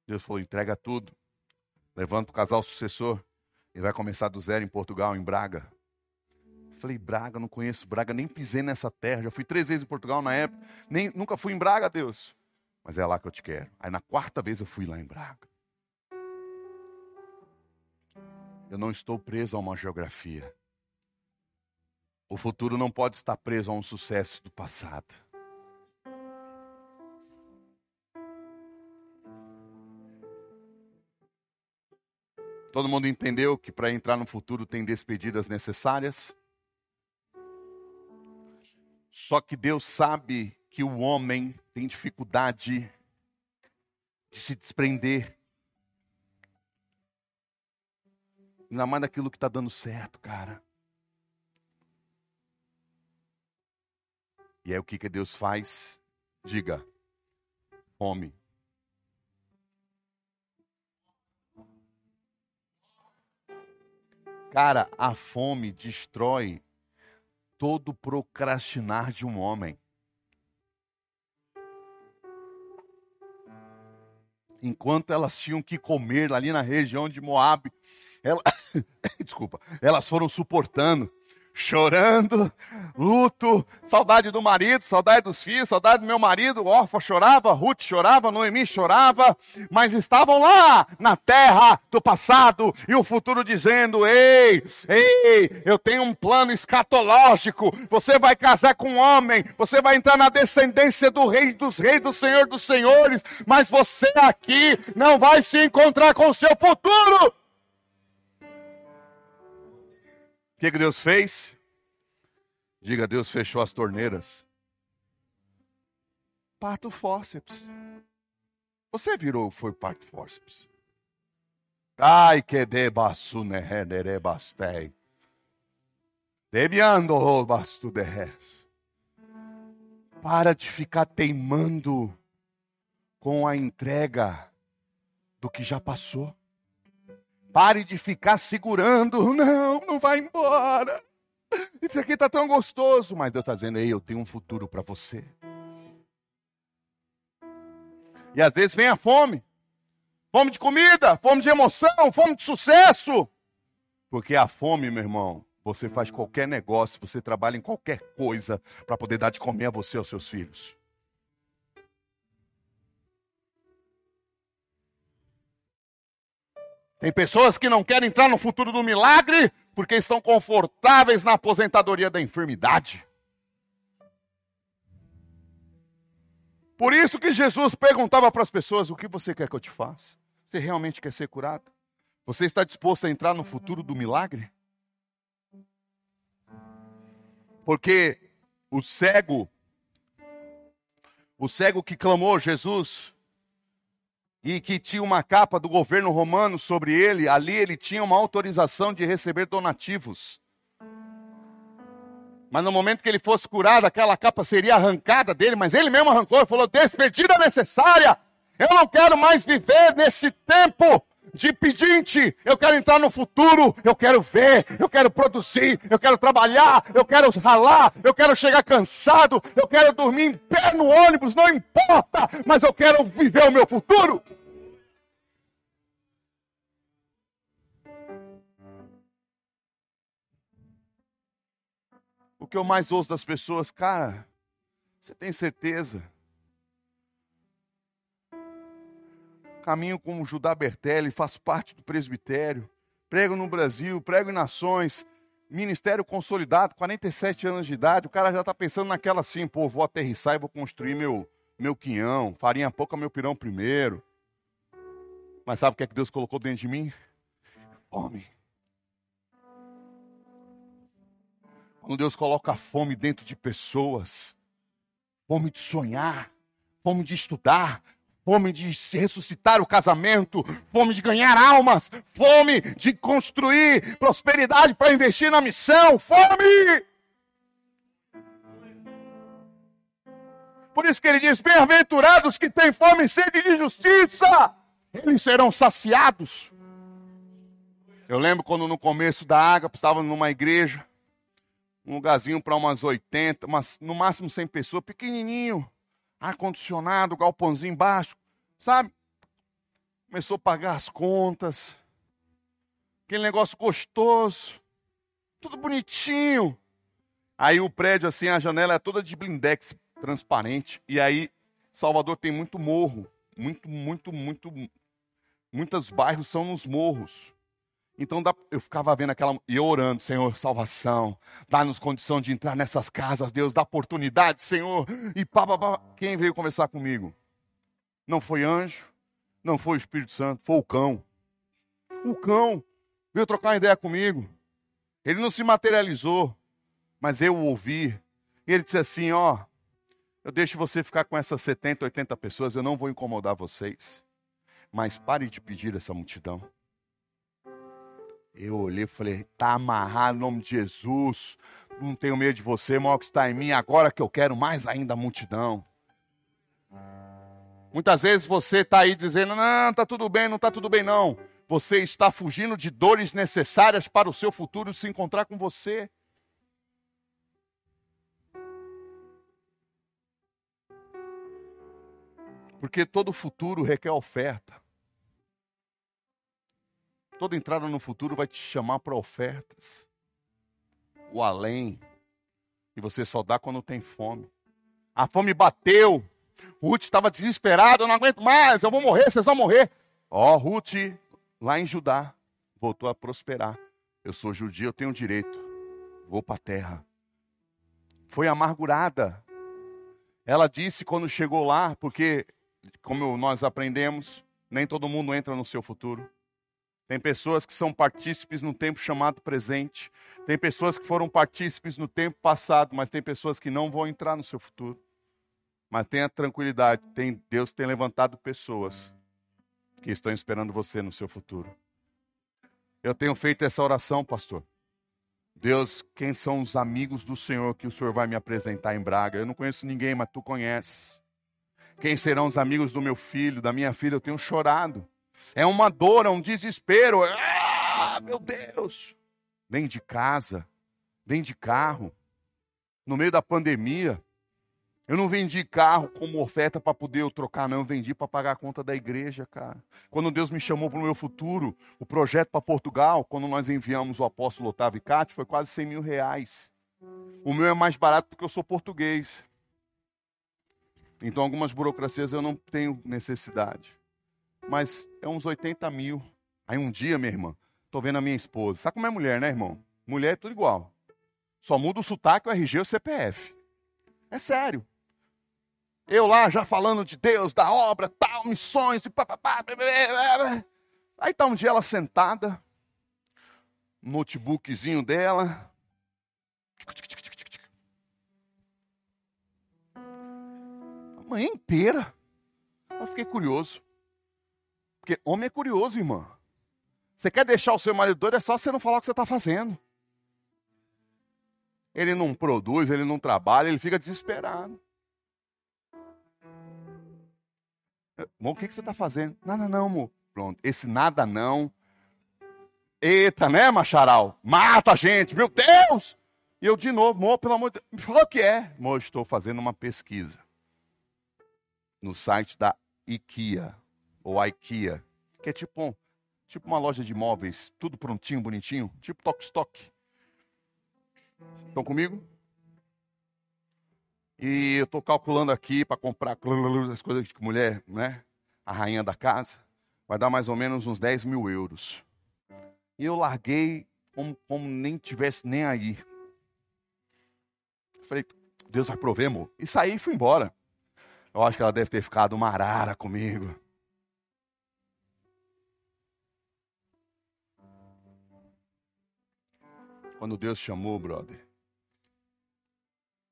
Deus falou: entrega tudo. Levanta o casal sucessor. Ele vai começar do zero em Portugal, em Braga. Falei, Braga, não conheço Braga, nem pisei nessa terra. Já fui três vezes em Portugal na época. Nem, nunca fui em Braga, Deus. Mas é lá que eu te quero. Aí na quarta vez eu fui lá em Braga. Eu não estou preso a uma geografia. O futuro não pode estar preso a um sucesso do passado. Todo mundo entendeu que para entrar no futuro tem despedidas necessárias? Só que Deus sabe que o homem tem dificuldade de se desprender. Ainda mais daquilo que está dando certo, cara. E aí o que, que Deus faz? Diga, fome. Cara, a fome destrói todo procrastinar de um homem. Enquanto elas tinham que comer ali na região de Moab, ela... desculpa, elas foram suportando chorando, luto, saudade do marido, saudade dos filhos, saudade do meu marido. Orfa chorava, Ruth chorava, Noemi chorava, mas estavam lá na terra do passado e o futuro dizendo: Ei, ei, eu tenho um plano escatológico. Você vai casar com um homem, você vai entrar na descendência do rei dos reis, do senhor dos senhores, mas você aqui não vai se encontrar com o seu futuro. O que, que Deus fez? Diga, Deus fechou as torneiras. Parto fórceps. Você virou, foi parto fórceps. Ai, que debaçu nehenere bastei. Debiando basto de res. Para de ficar teimando com a entrega do que já passou. Pare de ficar segurando. Não, não vai embora. Isso aqui está tão gostoso. Mas Deus está dizendo, ei, eu tenho um futuro para você. E às vezes vem a fome. Fome de comida, fome de emoção, fome de sucesso. Porque a fome, meu irmão, você faz qualquer negócio, você trabalha em qualquer coisa para poder dar de comer a você e aos seus filhos. Tem pessoas que não querem entrar no futuro do milagre porque estão confortáveis na aposentadoria da enfermidade. Por isso que Jesus perguntava para as pessoas: o que você quer que eu te faça? Você realmente quer ser curado? Você está disposto a entrar no futuro do milagre? Porque o cego, o cego que clamou Jesus, e que tinha uma capa do governo romano sobre ele, ali ele tinha uma autorização de receber donativos. Mas no momento que ele fosse curado, aquela capa seria arrancada dele, mas ele mesmo arrancou e falou: despedida necessária. Eu não quero mais viver nesse tempo de pedinte. Eu quero entrar no futuro. Eu quero ver. Eu quero produzir. Eu quero trabalhar. Eu quero ralar. Eu quero chegar cansado. Eu quero dormir em pé no ônibus. Não importa. Mas eu quero viver o meu futuro. O que eu mais ouço das pessoas, cara, você tem certeza? Caminho como Judá Bertelli, faço parte do presbitério, prego no Brasil, prego em nações, ministério consolidado, 47 anos de idade, o cara já está pensando naquela assim, pô, vou aterrissar e vou construir meu, meu quinhão, farinha pouca, meu pirão primeiro. Mas sabe o que é que Deus colocou dentro de mim? Fome. Quando Deus coloca fome dentro de pessoas, fome de sonhar, fome de estudar, fome de ressuscitar o casamento, fome de ganhar almas, fome de construir prosperidade para investir na missão, fome! Por isso que ele diz: Bem-aventurados que têm fome e sede de justiça, eles serão saciados. Eu lembro quando no começo da água, estava numa igreja, um lugarzinho para umas 80, umas, no máximo 100 pessoas, pequenininho, ar-condicionado, galpãozinho embaixo, sabe? Começou a pagar as contas, aquele negócio gostoso, tudo bonitinho. Aí o prédio, assim, a janela é toda de blindex, transparente, e aí Salvador tem muito morro, muito, muito, muito, muitos bairros são nos morros. Então eu ficava vendo aquela. E eu orando, Senhor, salvação. Dá-nos condição de entrar nessas casas, Deus, dá oportunidade, Senhor. E pá, pá, pá. Quem veio conversar comigo? Não foi anjo, não foi o Espírito Santo, foi o cão. O cão veio trocar uma ideia comigo. Ele não se materializou, mas eu o ouvi. E ele disse assim: Ó, eu deixo você ficar com essas 70, 80 pessoas, eu não vou incomodar vocês. Mas pare de pedir essa multidão. Eu olhei e falei, tá amarrado em nome de Jesus. Não tenho medo de você, maior que está em mim, agora que eu quero mais ainda a multidão. Muitas vezes você está aí dizendo, não, está tudo bem, não está tudo bem não. Você está fugindo de dores necessárias para o seu futuro se encontrar com você. Porque todo futuro requer oferta. Toda entrada no futuro vai te chamar para ofertas. O além. E você só dá quando tem fome. A fome bateu. Ruth estava desesperada, eu não aguento mais, eu vou morrer, vocês vão morrer. Ó, oh, Ruth, lá em Judá, voltou a prosperar. Eu sou judia, eu tenho direito. Vou para a terra. Foi amargurada. Ela disse quando chegou lá, porque, como nós aprendemos, nem todo mundo entra no seu futuro. Tem pessoas que são partícipes no tempo chamado presente. Tem pessoas que foram partícipes no tempo passado, mas tem pessoas que não vão entrar no seu futuro. Mas tenha tranquilidade, tem, Deus tem levantado pessoas que estão esperando você no seu futuro. Eu tenho feito essa oração, pastor. Deus, quem são os amigos do Senhor que o Senhor vai me apresentar em Braga? Eu não conheço ninguém, mas tu conheces. Quem serão os amigos do meu filho, da minha filha? Eu tenho chorado. É uma dor, é um desespero. Ah, meu Deus! Vem de casa, vem de carro. No meio da pandemia, eu não vendi carro como oferta para poder eu trocar, não. Eu vendi para pagar a conta da igreja, cara. Quando Deus me chamou para o meu futuro, o projeto para Portugal, quando nós enviamos o apóstolo Otávio Cate, foi quase 100 mil reais. O meu é mais barato porque eu sou português. Então, algumas burocracias eu não tenho necessidade mas é uns 80 mil. Aí um dia, minha irmã, tô vendo a minha esposa. Sabe como é mulher, né, irmão? Mulher é tudo igual. Só muda o sotaque, o RG e o CPF. É sério. Eu lá já falando de Deus, da obra, tal, missões, e papapá. Aí tá um dia ela sentada, notebookzinho dela. A manhã inteira. Eu fiquei curioso. Porque homem é curioso, irmã. Você quer deixar o seu marido doido, é só você não falar o que você está fazendo. Ele não produz, ele não trabalha, ele fica desesperado. Bom, o que, que você está fazendo? Nada não, amor. Pronto, esse nada não. Eita, né, Macharal? Mata a gente, meu Deus! E eu de novo, amor, pelo amor de Deus, me fala o que é. Amor, estou fazendo uma pesquisa no site da IKEA, ou IKEA, que é tipo, um, tipo uma loja de móveis, tudo prontinho, bonitinho, tipo Tok Stock. Estão comigo? E eu estou calculando aqui para comprar as coisas de mulher, né? A rainha da casa. Vai dar mais ou menos uns 10 mil euros. E eu larguei como, como nem tivesse nem aí. Falei, Deus vai prover, amor. E saí e fui embora. Eu acho que ela deve ter ficado uma arara comigo. Quando Deus chamou, brother,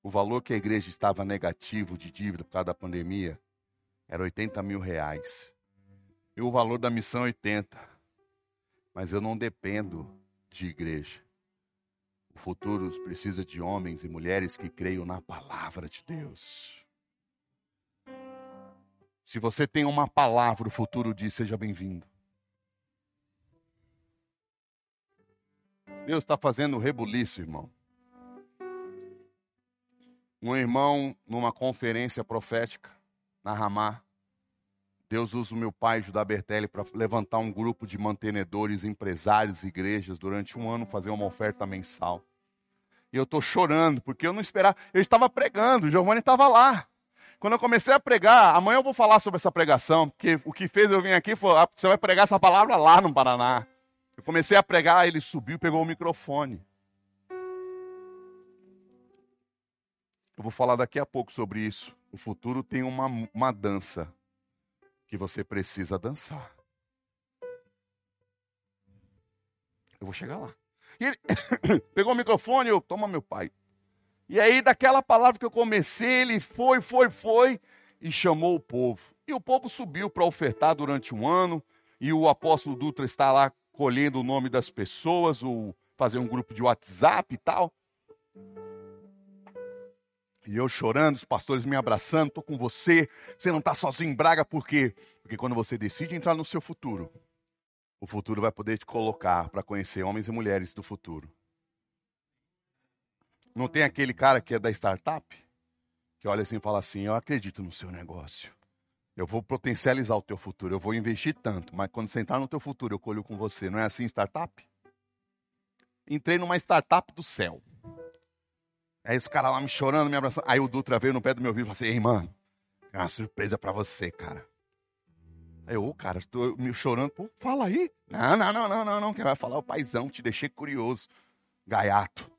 o valor que a igreja estava negativo de dívida por causa da pandemia era 80 mil reais. E o valor da missão é 80. Mas eu não dependo de igreja. O futuro precisa de homens e mulheres que creiam na palavra de Deus. Se você tem uma palavra, o futuro diz: seja bem-vindo. Deus está fazendo rebuliço, irmão. Um irmão, numa conferência profética, na Ramá, Deus usa o meu pai, Judá Bertelli, para levantar um grupo de mantenedores, empresários, igrejas, durante um ano, fazer uma oferta mensal. E eu estou chorando, porque eu não esperava. Eu estava pregando, o Giovanni estava lá. Quando eu comecei a pregar, amanhã eu vou falar sobre essa pregação, porque o que fez eu vir aqui foi: ah, você vai pregar essa palavra lá no Paraná. Eu comecei a pregar, ele subiu, pegou o microfone. Eu vou falar daqui a pouco sobre isso. O futuro tem uma, uma dança que você precisa dançar. Eu vou chegar lá. E ele pegou o microfone eu, toma meu pai. E aí, daquela palavra que eu comecei, ele foi, foi, foi e chamou o povo. E o povo subiu para ofertar durante um ano. E o apóstolo Dutra está lá colhendo o nome das pessoas, ou fazer um grupo de WhatsApp e tal. E eu chorando, os pastores me abraçando, estou com você. Você não está sozinho em Braga, por quê? Porque quando você decide entrar no seu futuro, o futuro vai poder te colocar para conhecer homens e mulheres do futuro. Não tem aquele cara que é da startup? Que olha assim e fala assim: Eu acredito no seu negócio. Eu vou potencializar o teu futuro. Eu vou investir tanto. Mas quando você entrar no teu futuro, eu colho com você. Não é assim startup? Entrei numa startup do céu. Aí os caras lá me chorando, me abraçando. Aí o Dutra veio no pé do meu ouvido e falou assim: Ei, mano, tem uma surpresa para você, cara. Aí eu, cara, tô me chorando. Pô, fala aí. Não, não, não, não, não, não. Quem vai falar é o paizão. Te deixei curioso. Gaiato.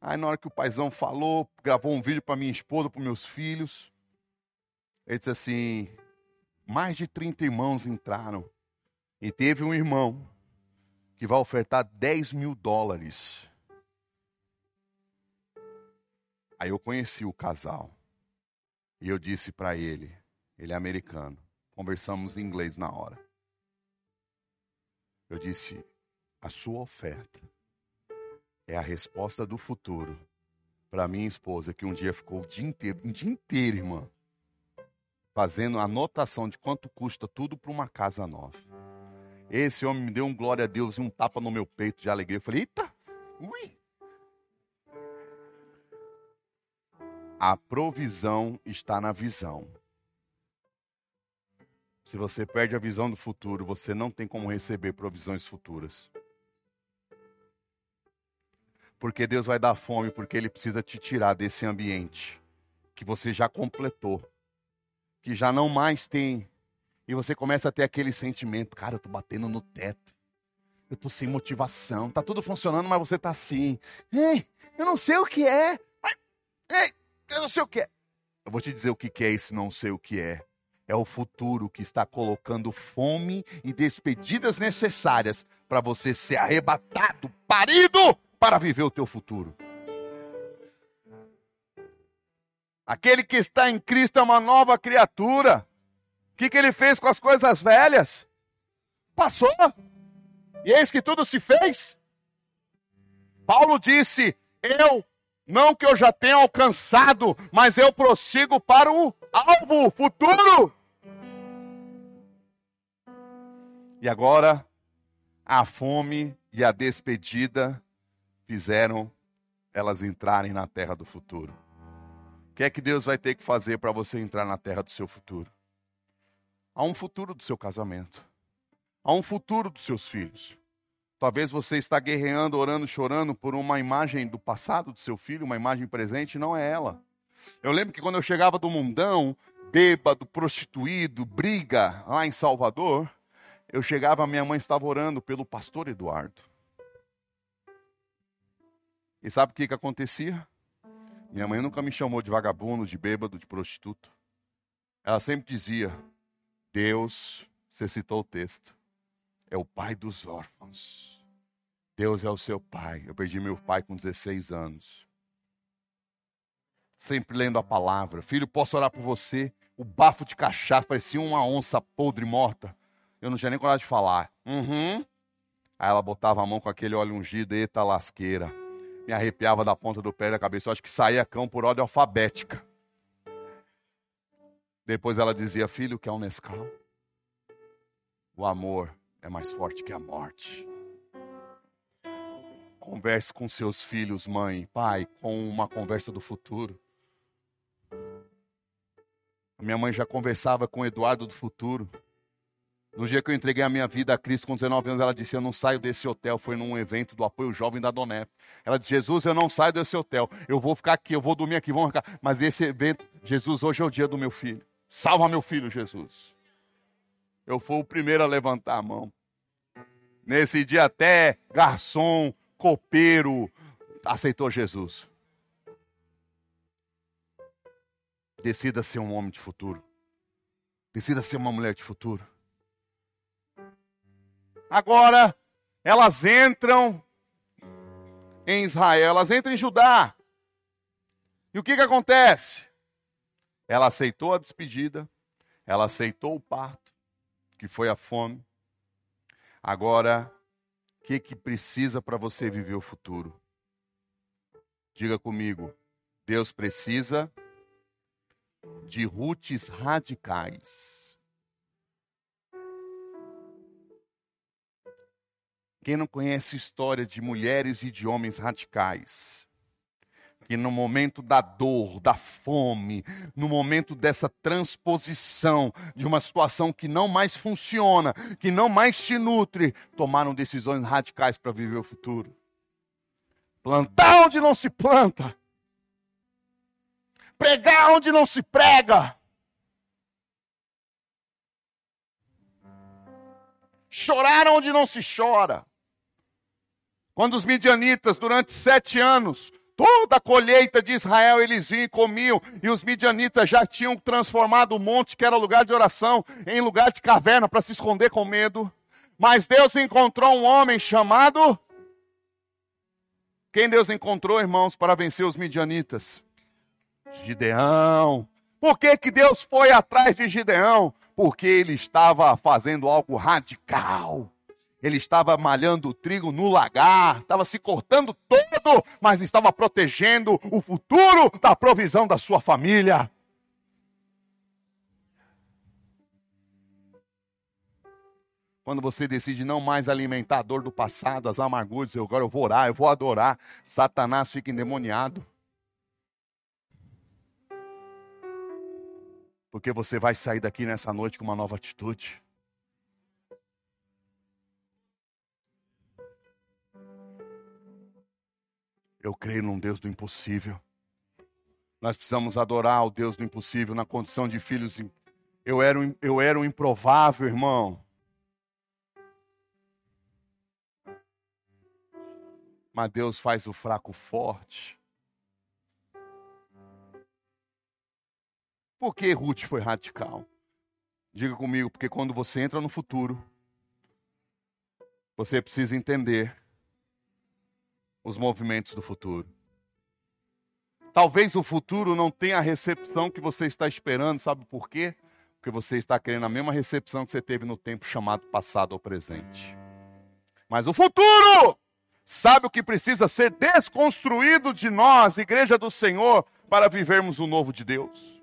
Aí na hora que o paizão falou, gravou um vídeo para minha esposa, para meus filhos. Ele disse assim: mais de 30 irmãos entraram. E teve um irmão que vai ofertar 10 mil dólares. Aí eu conheci o casal. E eu disse para ele: ele é americano. Conversamos em inglês na hora. Eu disse: a sua oferta é a resposta do futuro para minha esposa, que um dia ficou o dia inteiro, um dia inteiro, irmã, fazendo anotação de quanto custa tudo para uma casa nova. Esse homem me deu um glória a Deus e um tapa no meu peito de alegria. Eu falei, eita, ui. A provisão está na visão. Se você perde a visão do futuro, você não tem como receber provisões futuras. Porque Deus vai dar fome, porque Ele precisa te tirar desse ambiente que você já completou, que já não mais tem. E você começa a ter aquele sentimento, cara, eu tô batendo no teto. Eu tô sem motivação. Tá tudo funcionando, mas você tá assim. Ei, eu não sei o que é. Ei, eu não sei o que é. Eu vou te dizer o que é esse não sei o que é. É o futuro que está colocando fome e despedidas necessárias para você ser arrebatado, parido para viver o teu futuro. Aquele que está em Cristo é uma nova criatura. O que, que ele fez com as coisas velhas? Passou. E eis que tudo se fez. Paulo disse: Eu, não que eu já tenha alcançado, mas eu prossigo para o alvo, futuro. E agora, a fome e a despedida fizeram elas entrarem na terra do futuro. Que é que Deus vai ter que fazer para você entrar na terra do seu futuro? Há um futuro do seu casamento. Há um futuro dos seus filhos. Talvez você está guerreando, orando, chorando por uma imagem do passado do seu filho, uma imagem presente, não é ela. Eu lembro que quando eu chegava do mundão, bêbado, prostituído, briga lá em Salvador, eu chegava, minha mãe estava orando pelo pastor Eduardo. E sabe o que, que acontecia? Minha mãe nunca me chamou de vagabundo, de bêbado, de prostituto. Ela sempre dizia: Deus, você citou o texto, é o pai dos órfãos. Deus é o seu pai. Eu perdi meu pai com 16 anos. Sempre lendo a palavra. Filho, posso orar por você? O bafo de cachaça parecia uma onça podre morta. Eu não tinha nem coragem de falar. Uhum. Aí ela botava a mão com aquele óleo ungido, eita lasqueira me arrepiava da ponta do pé da cabeça. Eu acho que saía cão por ordem alfabética. Depois ela dizia: Filho, quer um Nescau? O amor é mais forte que a morte. Converse com seus filhos, mãe, pai, com uma conversa do futuro. A minha mãe já conversava com o Eduardo do futuro. No dia que eu entreguei a minha vida a Cristo com 19 anos, ela disse: Eu não saio desse hotel. Foi num evento do apoio jovem da Donep. Ela disse: Jesus, eu não saio desse hotel. Eu vou ficar aqui, eu vou dormir aqui, vamos ficar. Mas esse evento, Jesus, hoje é o dia do meu filho. Salva meu filho, Jesus. Eu fui o primeiro a levantar a mão. Nesse dia, até garçom, copeiro, aceitou Jesus. Decida ser um homem de futuro. Decida ser uma mulher de futuro. Agora, elas entram em Israel, elas entram em Judá. E o que, que acontece? Ela aceitou a despedida, ela aceitou o parto, que foi a fome. Agora, o que, que precisa para você viver o futuro? Diga comigo, Deus precisa de roots radicais. Quem não conhece história de mulheres e de homens radicais? Que no momento da dor, da fome, no momento dessa transposição de uma situação que não mais funciona, que não mais te nutre, tomaram decisões radicais para viver o futuro. Plantar onde não se planta, pregar onde não se prega. Chorar onde não se chora. Quando os midianitas, durante sete anos, toda a colheita de Israel eles vinham e comiam, e os midianitas já tinham transformado o monte, que era lugar de oração, em lugar de caverna para se esconder com medo. Mas Deus encontrou um homem chamado. Quem Deus encontrou, irmãos, para vencer os midianitas? Gideão. Por que, que Deus foi atrás de Gideão? Porque ele estava fazendo algo radical. Ele estava malhando o trigo no lagar, estava se cortando todo, mas estava protegendo o futuro da provisão da sua família. Quando você decide não mais alimentar a dor do passado, as amarguras, eu agora eu vou orar, eu vou adorar, Satanás fica endemoniado. Porque você vai sair daqui nessa noite com uma nova atitude. Eu creio num Deus do impossível. Nós precisamos adorar o Deus do impossível na condição de filhos. Eu era, um, eu era um improvável, irmão. Mas Deus faz o fraco forte. Por que Ruth foi radical? Diga comigo, porque quando você entra no futuro, você precisa entender os movimentos do futuro. Talvez o futuro não tenha a recepção que você está esperando, sabe por quê? Porque você está querendo a mesma recepção que você teve no tempo chamado passado ou presente. Mas o futuro sabe o que precisa ser desconstruído de nós, igreja do Senhor, para vivermos o novo de Deus.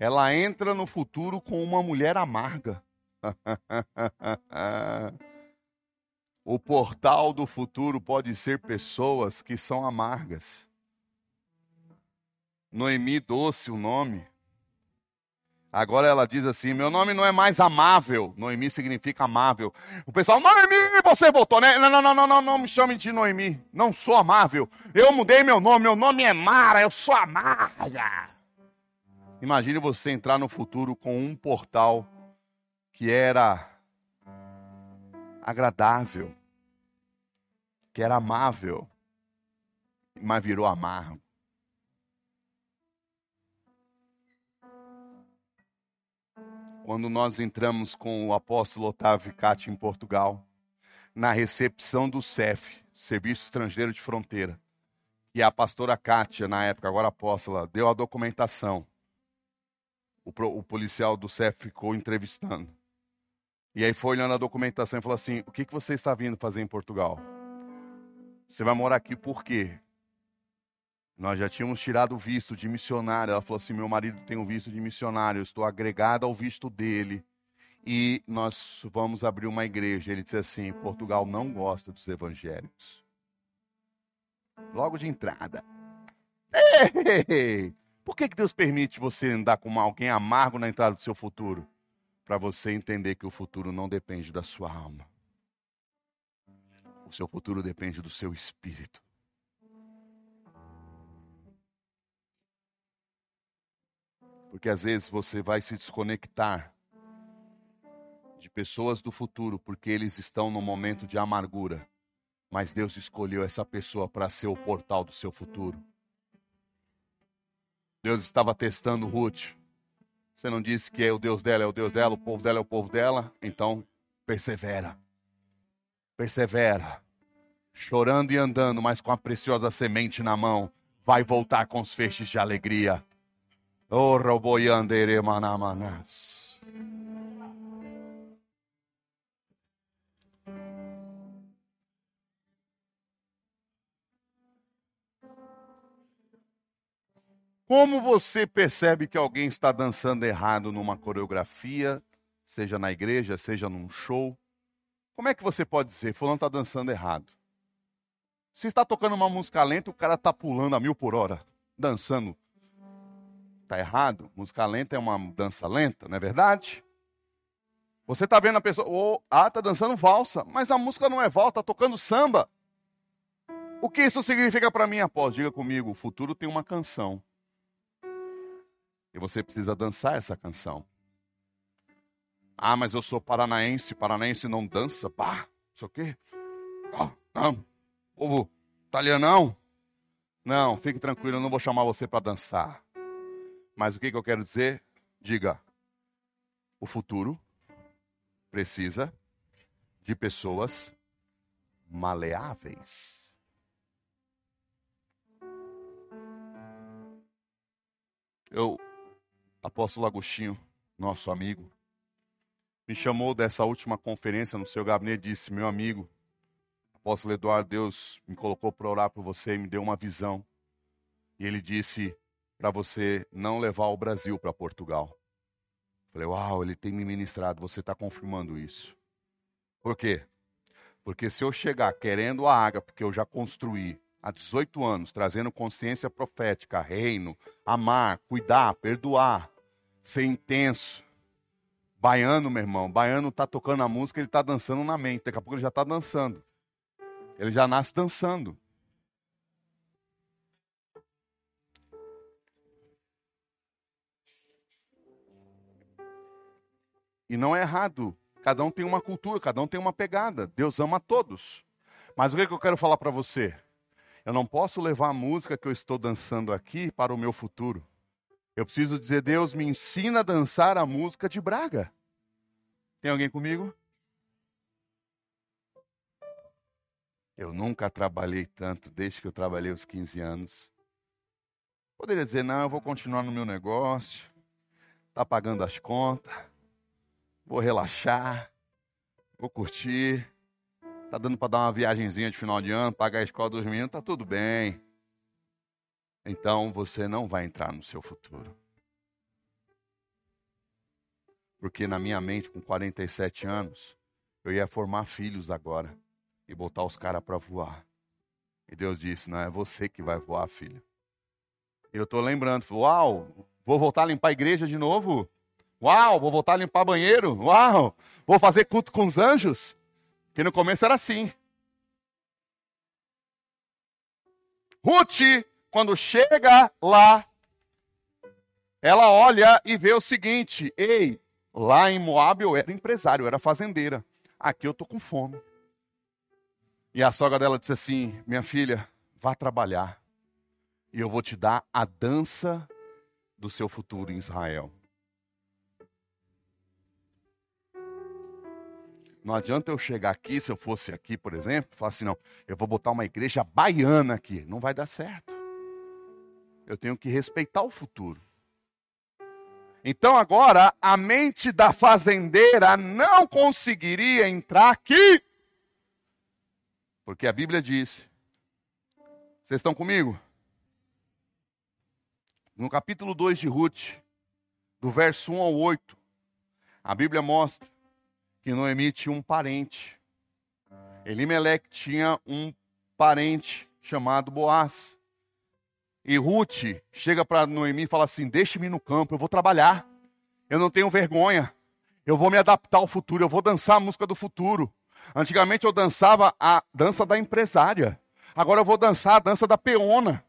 Ela entra no futuro com uma mulher amarga. o portal do futuro pode ser pessoas que são amargas. Noemi doce o nome. Agora ela diz assim: meu nome não é mais amável. Noemi significa amável. O pessoal, Noemi, você voltou, né? Não, não, não, não, não, não me chame de Noemi. Não sou amável. Eu mudei meu nome. Meu nome é Mara. Eu sou amarga. Imagine você entrar no futuro com um portal que era agradável, que era amável, mas virou amargo. Quando nós entramos com o apóstolo Otávio Cati em Portugal, na recepção do CEF, Serviço Estrangeiro de Fronteira, e a pastora Kátia, na época, agora apóstola, deu a documentação. O, o policial do CEF ficou entrevistando. E aí foi olhando a documentação e falou assim: O que, que você está vindo fazer em Portugal? Você vai morar aqui por quê? Nós já tínhamos tirado o visto de missionário. Ela falou assim: Meu marido tem um visto de missionário, eu estou agregada ao visto dele. E nós vamos abrir uma igreja. Ele disse assim: Portugal não gosta dos evangélicos. Logo de entrada. Ei, por que, que Deus permite você andar com alguém amargo na entrada do seu futuro? Para você entender que o futuro não depende da sua alma. O seu futuro depende do seu espírito. Porque às vezes você vai se desconectar de pessoas do futuro porque eles estão no momento de amargura. Mas Deus escolheu essa pessoa para ser o portal do seu futuro. Deus estava testando Ruth. Você não disse que é o Deus dela é o Deus dela, o povo dela é o povo dela? Então, persevera. Persevera. Chorando e andando, mas com a preciosa semente na mão, vai voltar com os feixes de alegria. Oh, roboyandere manamanas. Como você percebe que alguém está dançando errado numa coreografia, seja na igreja, seja num show? Como é que você pode dizer, fulano está dançando errado? Se está tocando uma música lenta, o cara está pulando a mil por hora, dançando. Está errado? Música lenta é uma dança lenta, não é verdade? Você está vendo a pessoa, oh, ah, está dançando valsa, mas a música não é valsa, está tocando samba. O que isso significa para mim, após? Diga comigo, o futuro tem uma canção. E você precisa dançar essa canção. Ah, mas eu sou paranaense, paranaense não dança. Bah, isso o quê? Ah, não, povo italianão. Não, fique tranquilo, eu não vou chamar você para dançar. Mas o que, que eu quero dizer? Diga, o futuro precisa de pessoas maleáveis. Eu apóstolo Agostinho, nosso amigo, me chamou dessa última conferência no seu gabinete e disse: Meu amigo, apóstolo Eduardo, Deus me colocou para orar por você e me deu uma visão. E ele disse para você não levar o Brasil para Portugal. Falei, uau, ele tem me ministrado, você está confirmando isso. Por quê? Porque se eu chegar querendo a água, porque eu já construí, há 18 anos, trazendo consciência profética, reino, amar, cuidar, perdoar, ser intenso. Baiano, meu irmão, baiano tá tocando a música, ele tá dançando na mente. Daqui a pouco ele já tá dançando. Ele já nasce dançando. E não é errado Cada um tem uma cultura, cada um tem uma pegada. Deus ama todos. Mas o que, é que eu quero falar para você? Eu não posso levar a música que eu estou dançando aqui para o meu futuro. Eu preciso dizer, Deus, me ensina a dançar a música de Braga. Tem alguém comigo? Eu nunca trabalhei tanto desde que eu trabalhei os 15 anos. Poderia dizer, não, eu vou continuar no meu negócio, tá pagando as contas, vou relaxar, vou curtir, tá dando para dar uma viagenzinha de final de ano, pagar a escola dos meninos, tá tudo bem. Então você não vai entrar no seu futuro. Porque na minha mente, com 47 anos, eu ia formar filhos agora e botar os caras para voar. E Deus disse: Não é você que vai voar, filho. E eu estou lembrando: Uau, vou voltar a limpar a igreja de novo? Uau, vou voltar a limpar banheiro? Uau, vou fazer culto com os anjos? Que no começo era assim. Ruth, quando chega lá, ela olha e vê o seguinte: Ei, lá em Moab eu era empresário, eu era fazendeira. Aqui eu tô com fome. E a sogra dela disse assim: Minha filha, vá trabalhar. E eu vou te dar a dança do seu futuro em Israel. Não adianta eu chegar aqui, se eu fosse aqui, por exemplo, falar assim: não, eu vou botar uma igreja baiana aqui. Não vai dar certo. Eu tenho que respeitar o futuro. Então agora, a mente da fazendeira não conseguiria entrar aqui porque a Bíblia diz. Vocês estão comigo? No capítulo 2 de Ruth, do verso 1 ao 8, a Bíblia mostra que Noemi tinha um parente. Elimelec tinha um parente chamado Boaz. E Ruth chega para Noemi e fala assim: Deixe-me no campo, eu vou trabalhar. Eu não tenho vergonha. Eu vou me adaptar ao futuro, eu vou dançar a música do futuro. Antigamente eu dançava a dança da empresária. Agora eu vou dançar a dança da peona.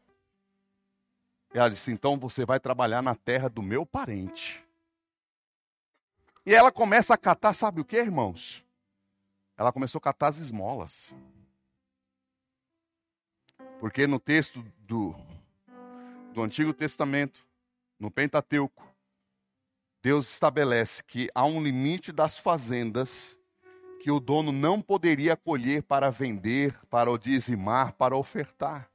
E ela disse: então você vai trabalhar na terra do meu parente. E ela começa a catar, sabe o que, irmãos? Ela começou a catar as esmolas. Porque no texto do, do Antigo Testamento, no Pentateuco, Deus estabelece que há um limite das fazendas que o dono não poderia colher para vender, para o dizimar, para ofertar.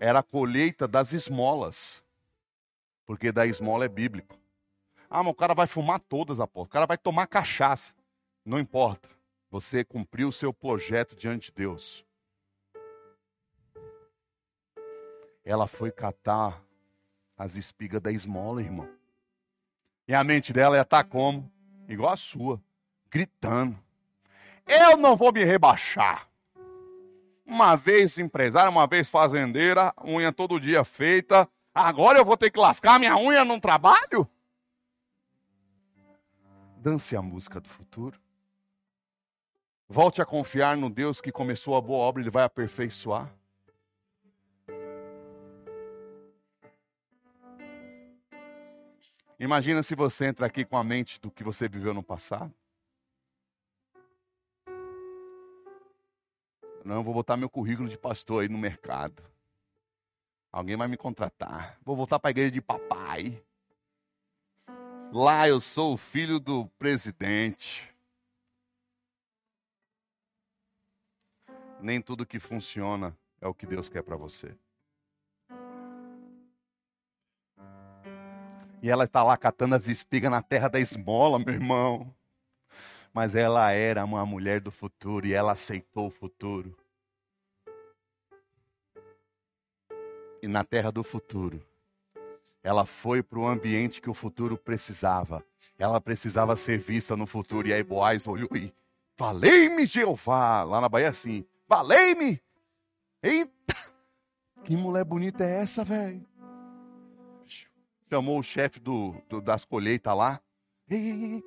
Era a colheita das esmolas. Porque da esmola é bíblico. Ah, mas o cara vai fumar todas, apóstolo. O cara vai tomar cachaça. Não importa. Você cumpriu o seu projeto diante de Deus. Ela foi catar as espigas da esmola, irmão. E a mente dela ia estar como? Igual a sua, gritando. Eu não vou me rebaixar. Uma vez empresária, uma vez fazendeira, unha todo dia feita. Agora eu vou ter que lascar minha unha num trabalho? Dance a música do futuro. Volte a confiar no Deus que começou a boa obra, Ele vai aperfeiçoar. Imagina se você entra aqui com a mente do que você viveu no passado. Não, vou botar meu currículo de pastor aí no mercado. Alguém vai me contratar. Vou voltar para a igreja de papai. Lá eu sou o filho do presidente. Nem tudo que funciona é o que Deus quer para você. E ela está lá catando as espigas na terra da esmola, meu irmão mas ela era uma mulher do futuro e ela aceitou o futuro. E na terra do futuro, ela foi para o ambiente que o futuro precisava. Ela precisava ser vista no futuro. E aí Boaz olhou e falei-me Jeová. Lá na Bahia assim, falei-me. Eita, que mulher bonita é essa, velho? Chamou o chefe do, do, das colheitas lá. Ei, ei, ei,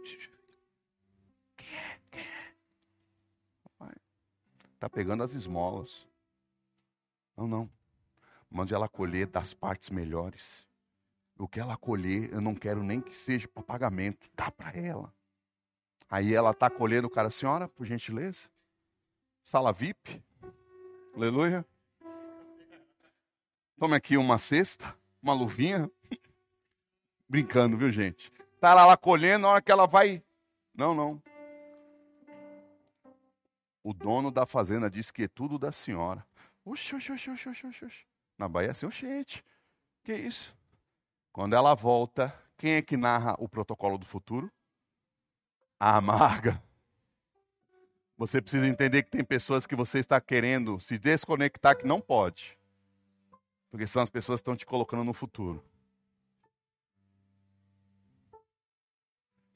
Está pegando as esmolas. Não, não. Mande ela colher das partes melhores. O que ela colher, eu não quero nem que seja para pagamento. Dá para ela. Aí ela está colhendo o cara, senhora, por gentileza. Sala VIP. Aleluia. Tome aqui uma cesta, uma luvinha. Brincando, viu, gente? Tá lá, lá colhendo, na hora que ela vai. Não, não. O dono da fazenda disse que é tudo da senhora. Oxi, oxi, oxi, oxi, oxi, oxi. Na Bahia, assim, gente, que isso? Quando ela volta, quem é que narra o protocolo do futuro? A amarga. Você precisa entender que tem pessoas que você está querendo se desconectar que não pode. Porque são as pessoas que estão te colocando no futuro.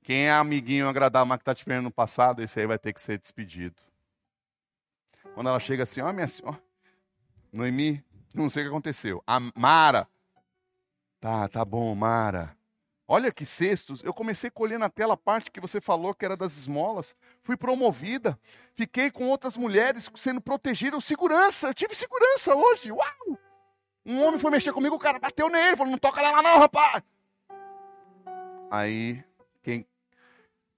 Quem é amiguinho agradável, mas que está te prendendo no passado, esse aí vai ter que ser despedido. Quando ela chega assim, ó, oh, minha senhora, Noemi, não sei o que aconteceu. A Mara, tá, tá bom, Mara. Olha que cestos. Eu comecei a colher na tela a parte que você falou que era das esmolas. Fui promovida. Fiquei com outras mulheres sendo protegidas. Segurança. Eu tive segurança hoje. Uau! Um homem foi mexer comigo, o cara bateu nele. Falou, não toca nela não, rapaz. Aí, quem,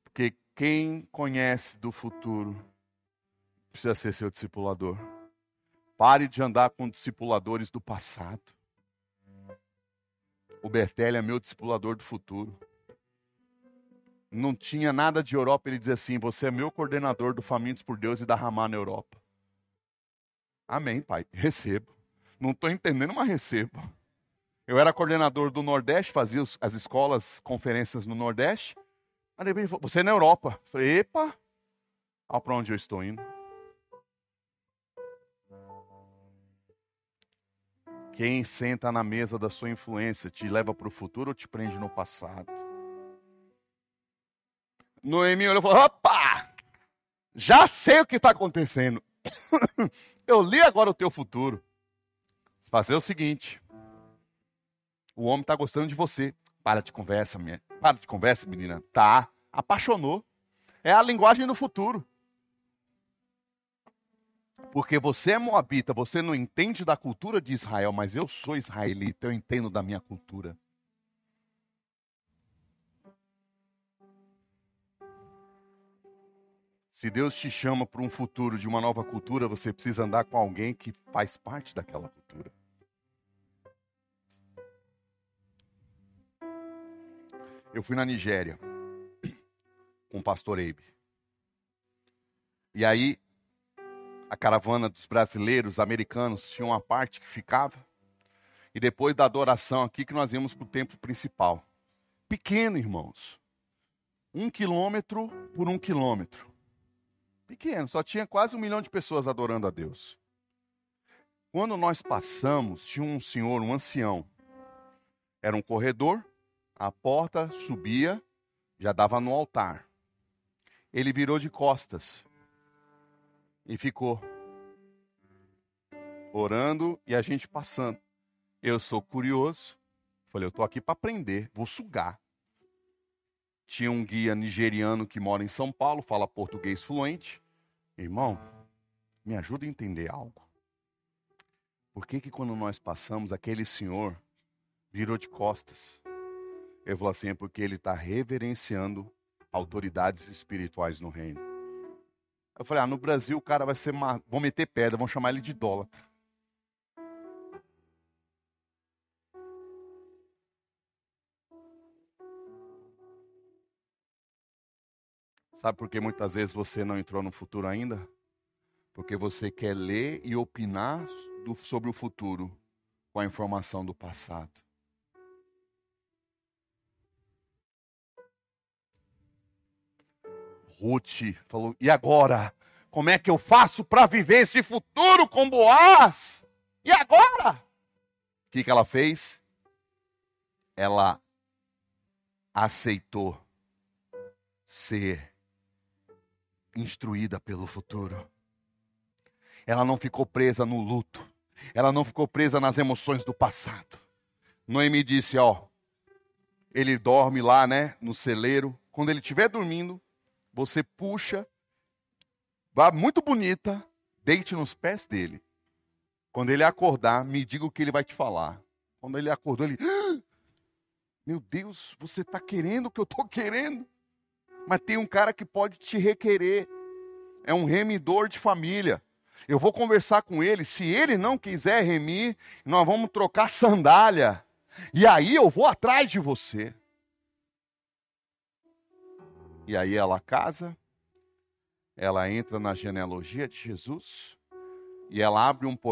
porque quem conhece do futuro precisa ser seu discipulador. Pare de andar com discipuladores do passado. O Bertelli é meu discipulador do futuro. Não tinha nada de Europa, ele dizia assim: Você é meu coordenador do Famintos por Deus e da Ramá na Europa. Amém, pai. Recebo. Não estou entendendo, mas recebo. Eu era coordenador do Nordeste, fazia as escolas, conferências no Nordeste. Aí ele falou, você é na Europa. Eu falei, epa, olha para onde eu estou indo. Quem senta na mesa da sua influência te leva para o futuro ou te prende no passado? Noemi olhou e falou: opa! Já sei o que está acontecendo. Eu li agora o teu futuro. Fazer o seguinte: o homem está gostando de você. Para de conversa, minha. Para de conversa, menina. Tá. Apaixonou. É a linguagem do futuro. Porque você é moabita, você não entende da cultura de Israel, mas eu sou israelita, eu entendo da minha cultura. Se Deus te chama para um futuro de uma nova cultura, você precisa andar com alguém que faz parte daquela cultura. Eu fui na Nigéria com o pastor Abe. E aí a caravana dos brasileiros, americanos, tinha uma parte que ficava. E depois da adoração aqui, que nós íamos para o templo principal. Pequeno, irmãos. Um quilômetro por um quilômetro. Pequeno, só tinha quase um milhão de pessoas adorando a Deus. Quando nós passamos, tinha um senhor, um ancião. Era um corredor, a porta subia, já dava no altar. Ele virou de costas e ficou orando e a gente passando. Eu sou curioso. Falei, eu estou aqui para aprender, vou sugar. Tinha um guia nigeriano que mora em São Paulo, fala português fluente. Irmão, me ajuda a entender algo. Por que que quando nós passamos, aquele senhor virou de costas? Eu falou assim, é porque ele está reverenciando autoridades espirituais no reino. Eu falei, ah, no Brasil o cara vai ser uma... vão meter pedra, vão chamar ele de idólatra. Sabe por que muitas vezes você não entrou no futuro ainda? Porque você quer ler e opinar do, sobre o futuro com a informação do passado. Ruth falou: e agora? Como é que eu faço para viver esse futuro com Boaz? E agora? O que, que ela fez? Ela aceitou ser instruída pelo futuro. Ela não ficou presa no luto. Ela não ficou presa nas emoções do passado. Noemi disse: Ó, ele dorme lá, né, no celeiro. Quando ele estiver dormindo, você puxa, vá muito bonita, deite nos pés dele. Quando ele acordar, me diga o que ele vai te falar. Quando ele acordou, ele. Ah! Meu Deus, você está querendo o que eu estou querendo. Mas tem um cara que pode te requerer. É um remidor de família. Eu vou conversar com ele. Se ele não quiser remir, nós vamos trocar sandália. E aí eu vou atrás de você. E aí ela casa, ela entra na genealogia de Jesus e ela abre um portão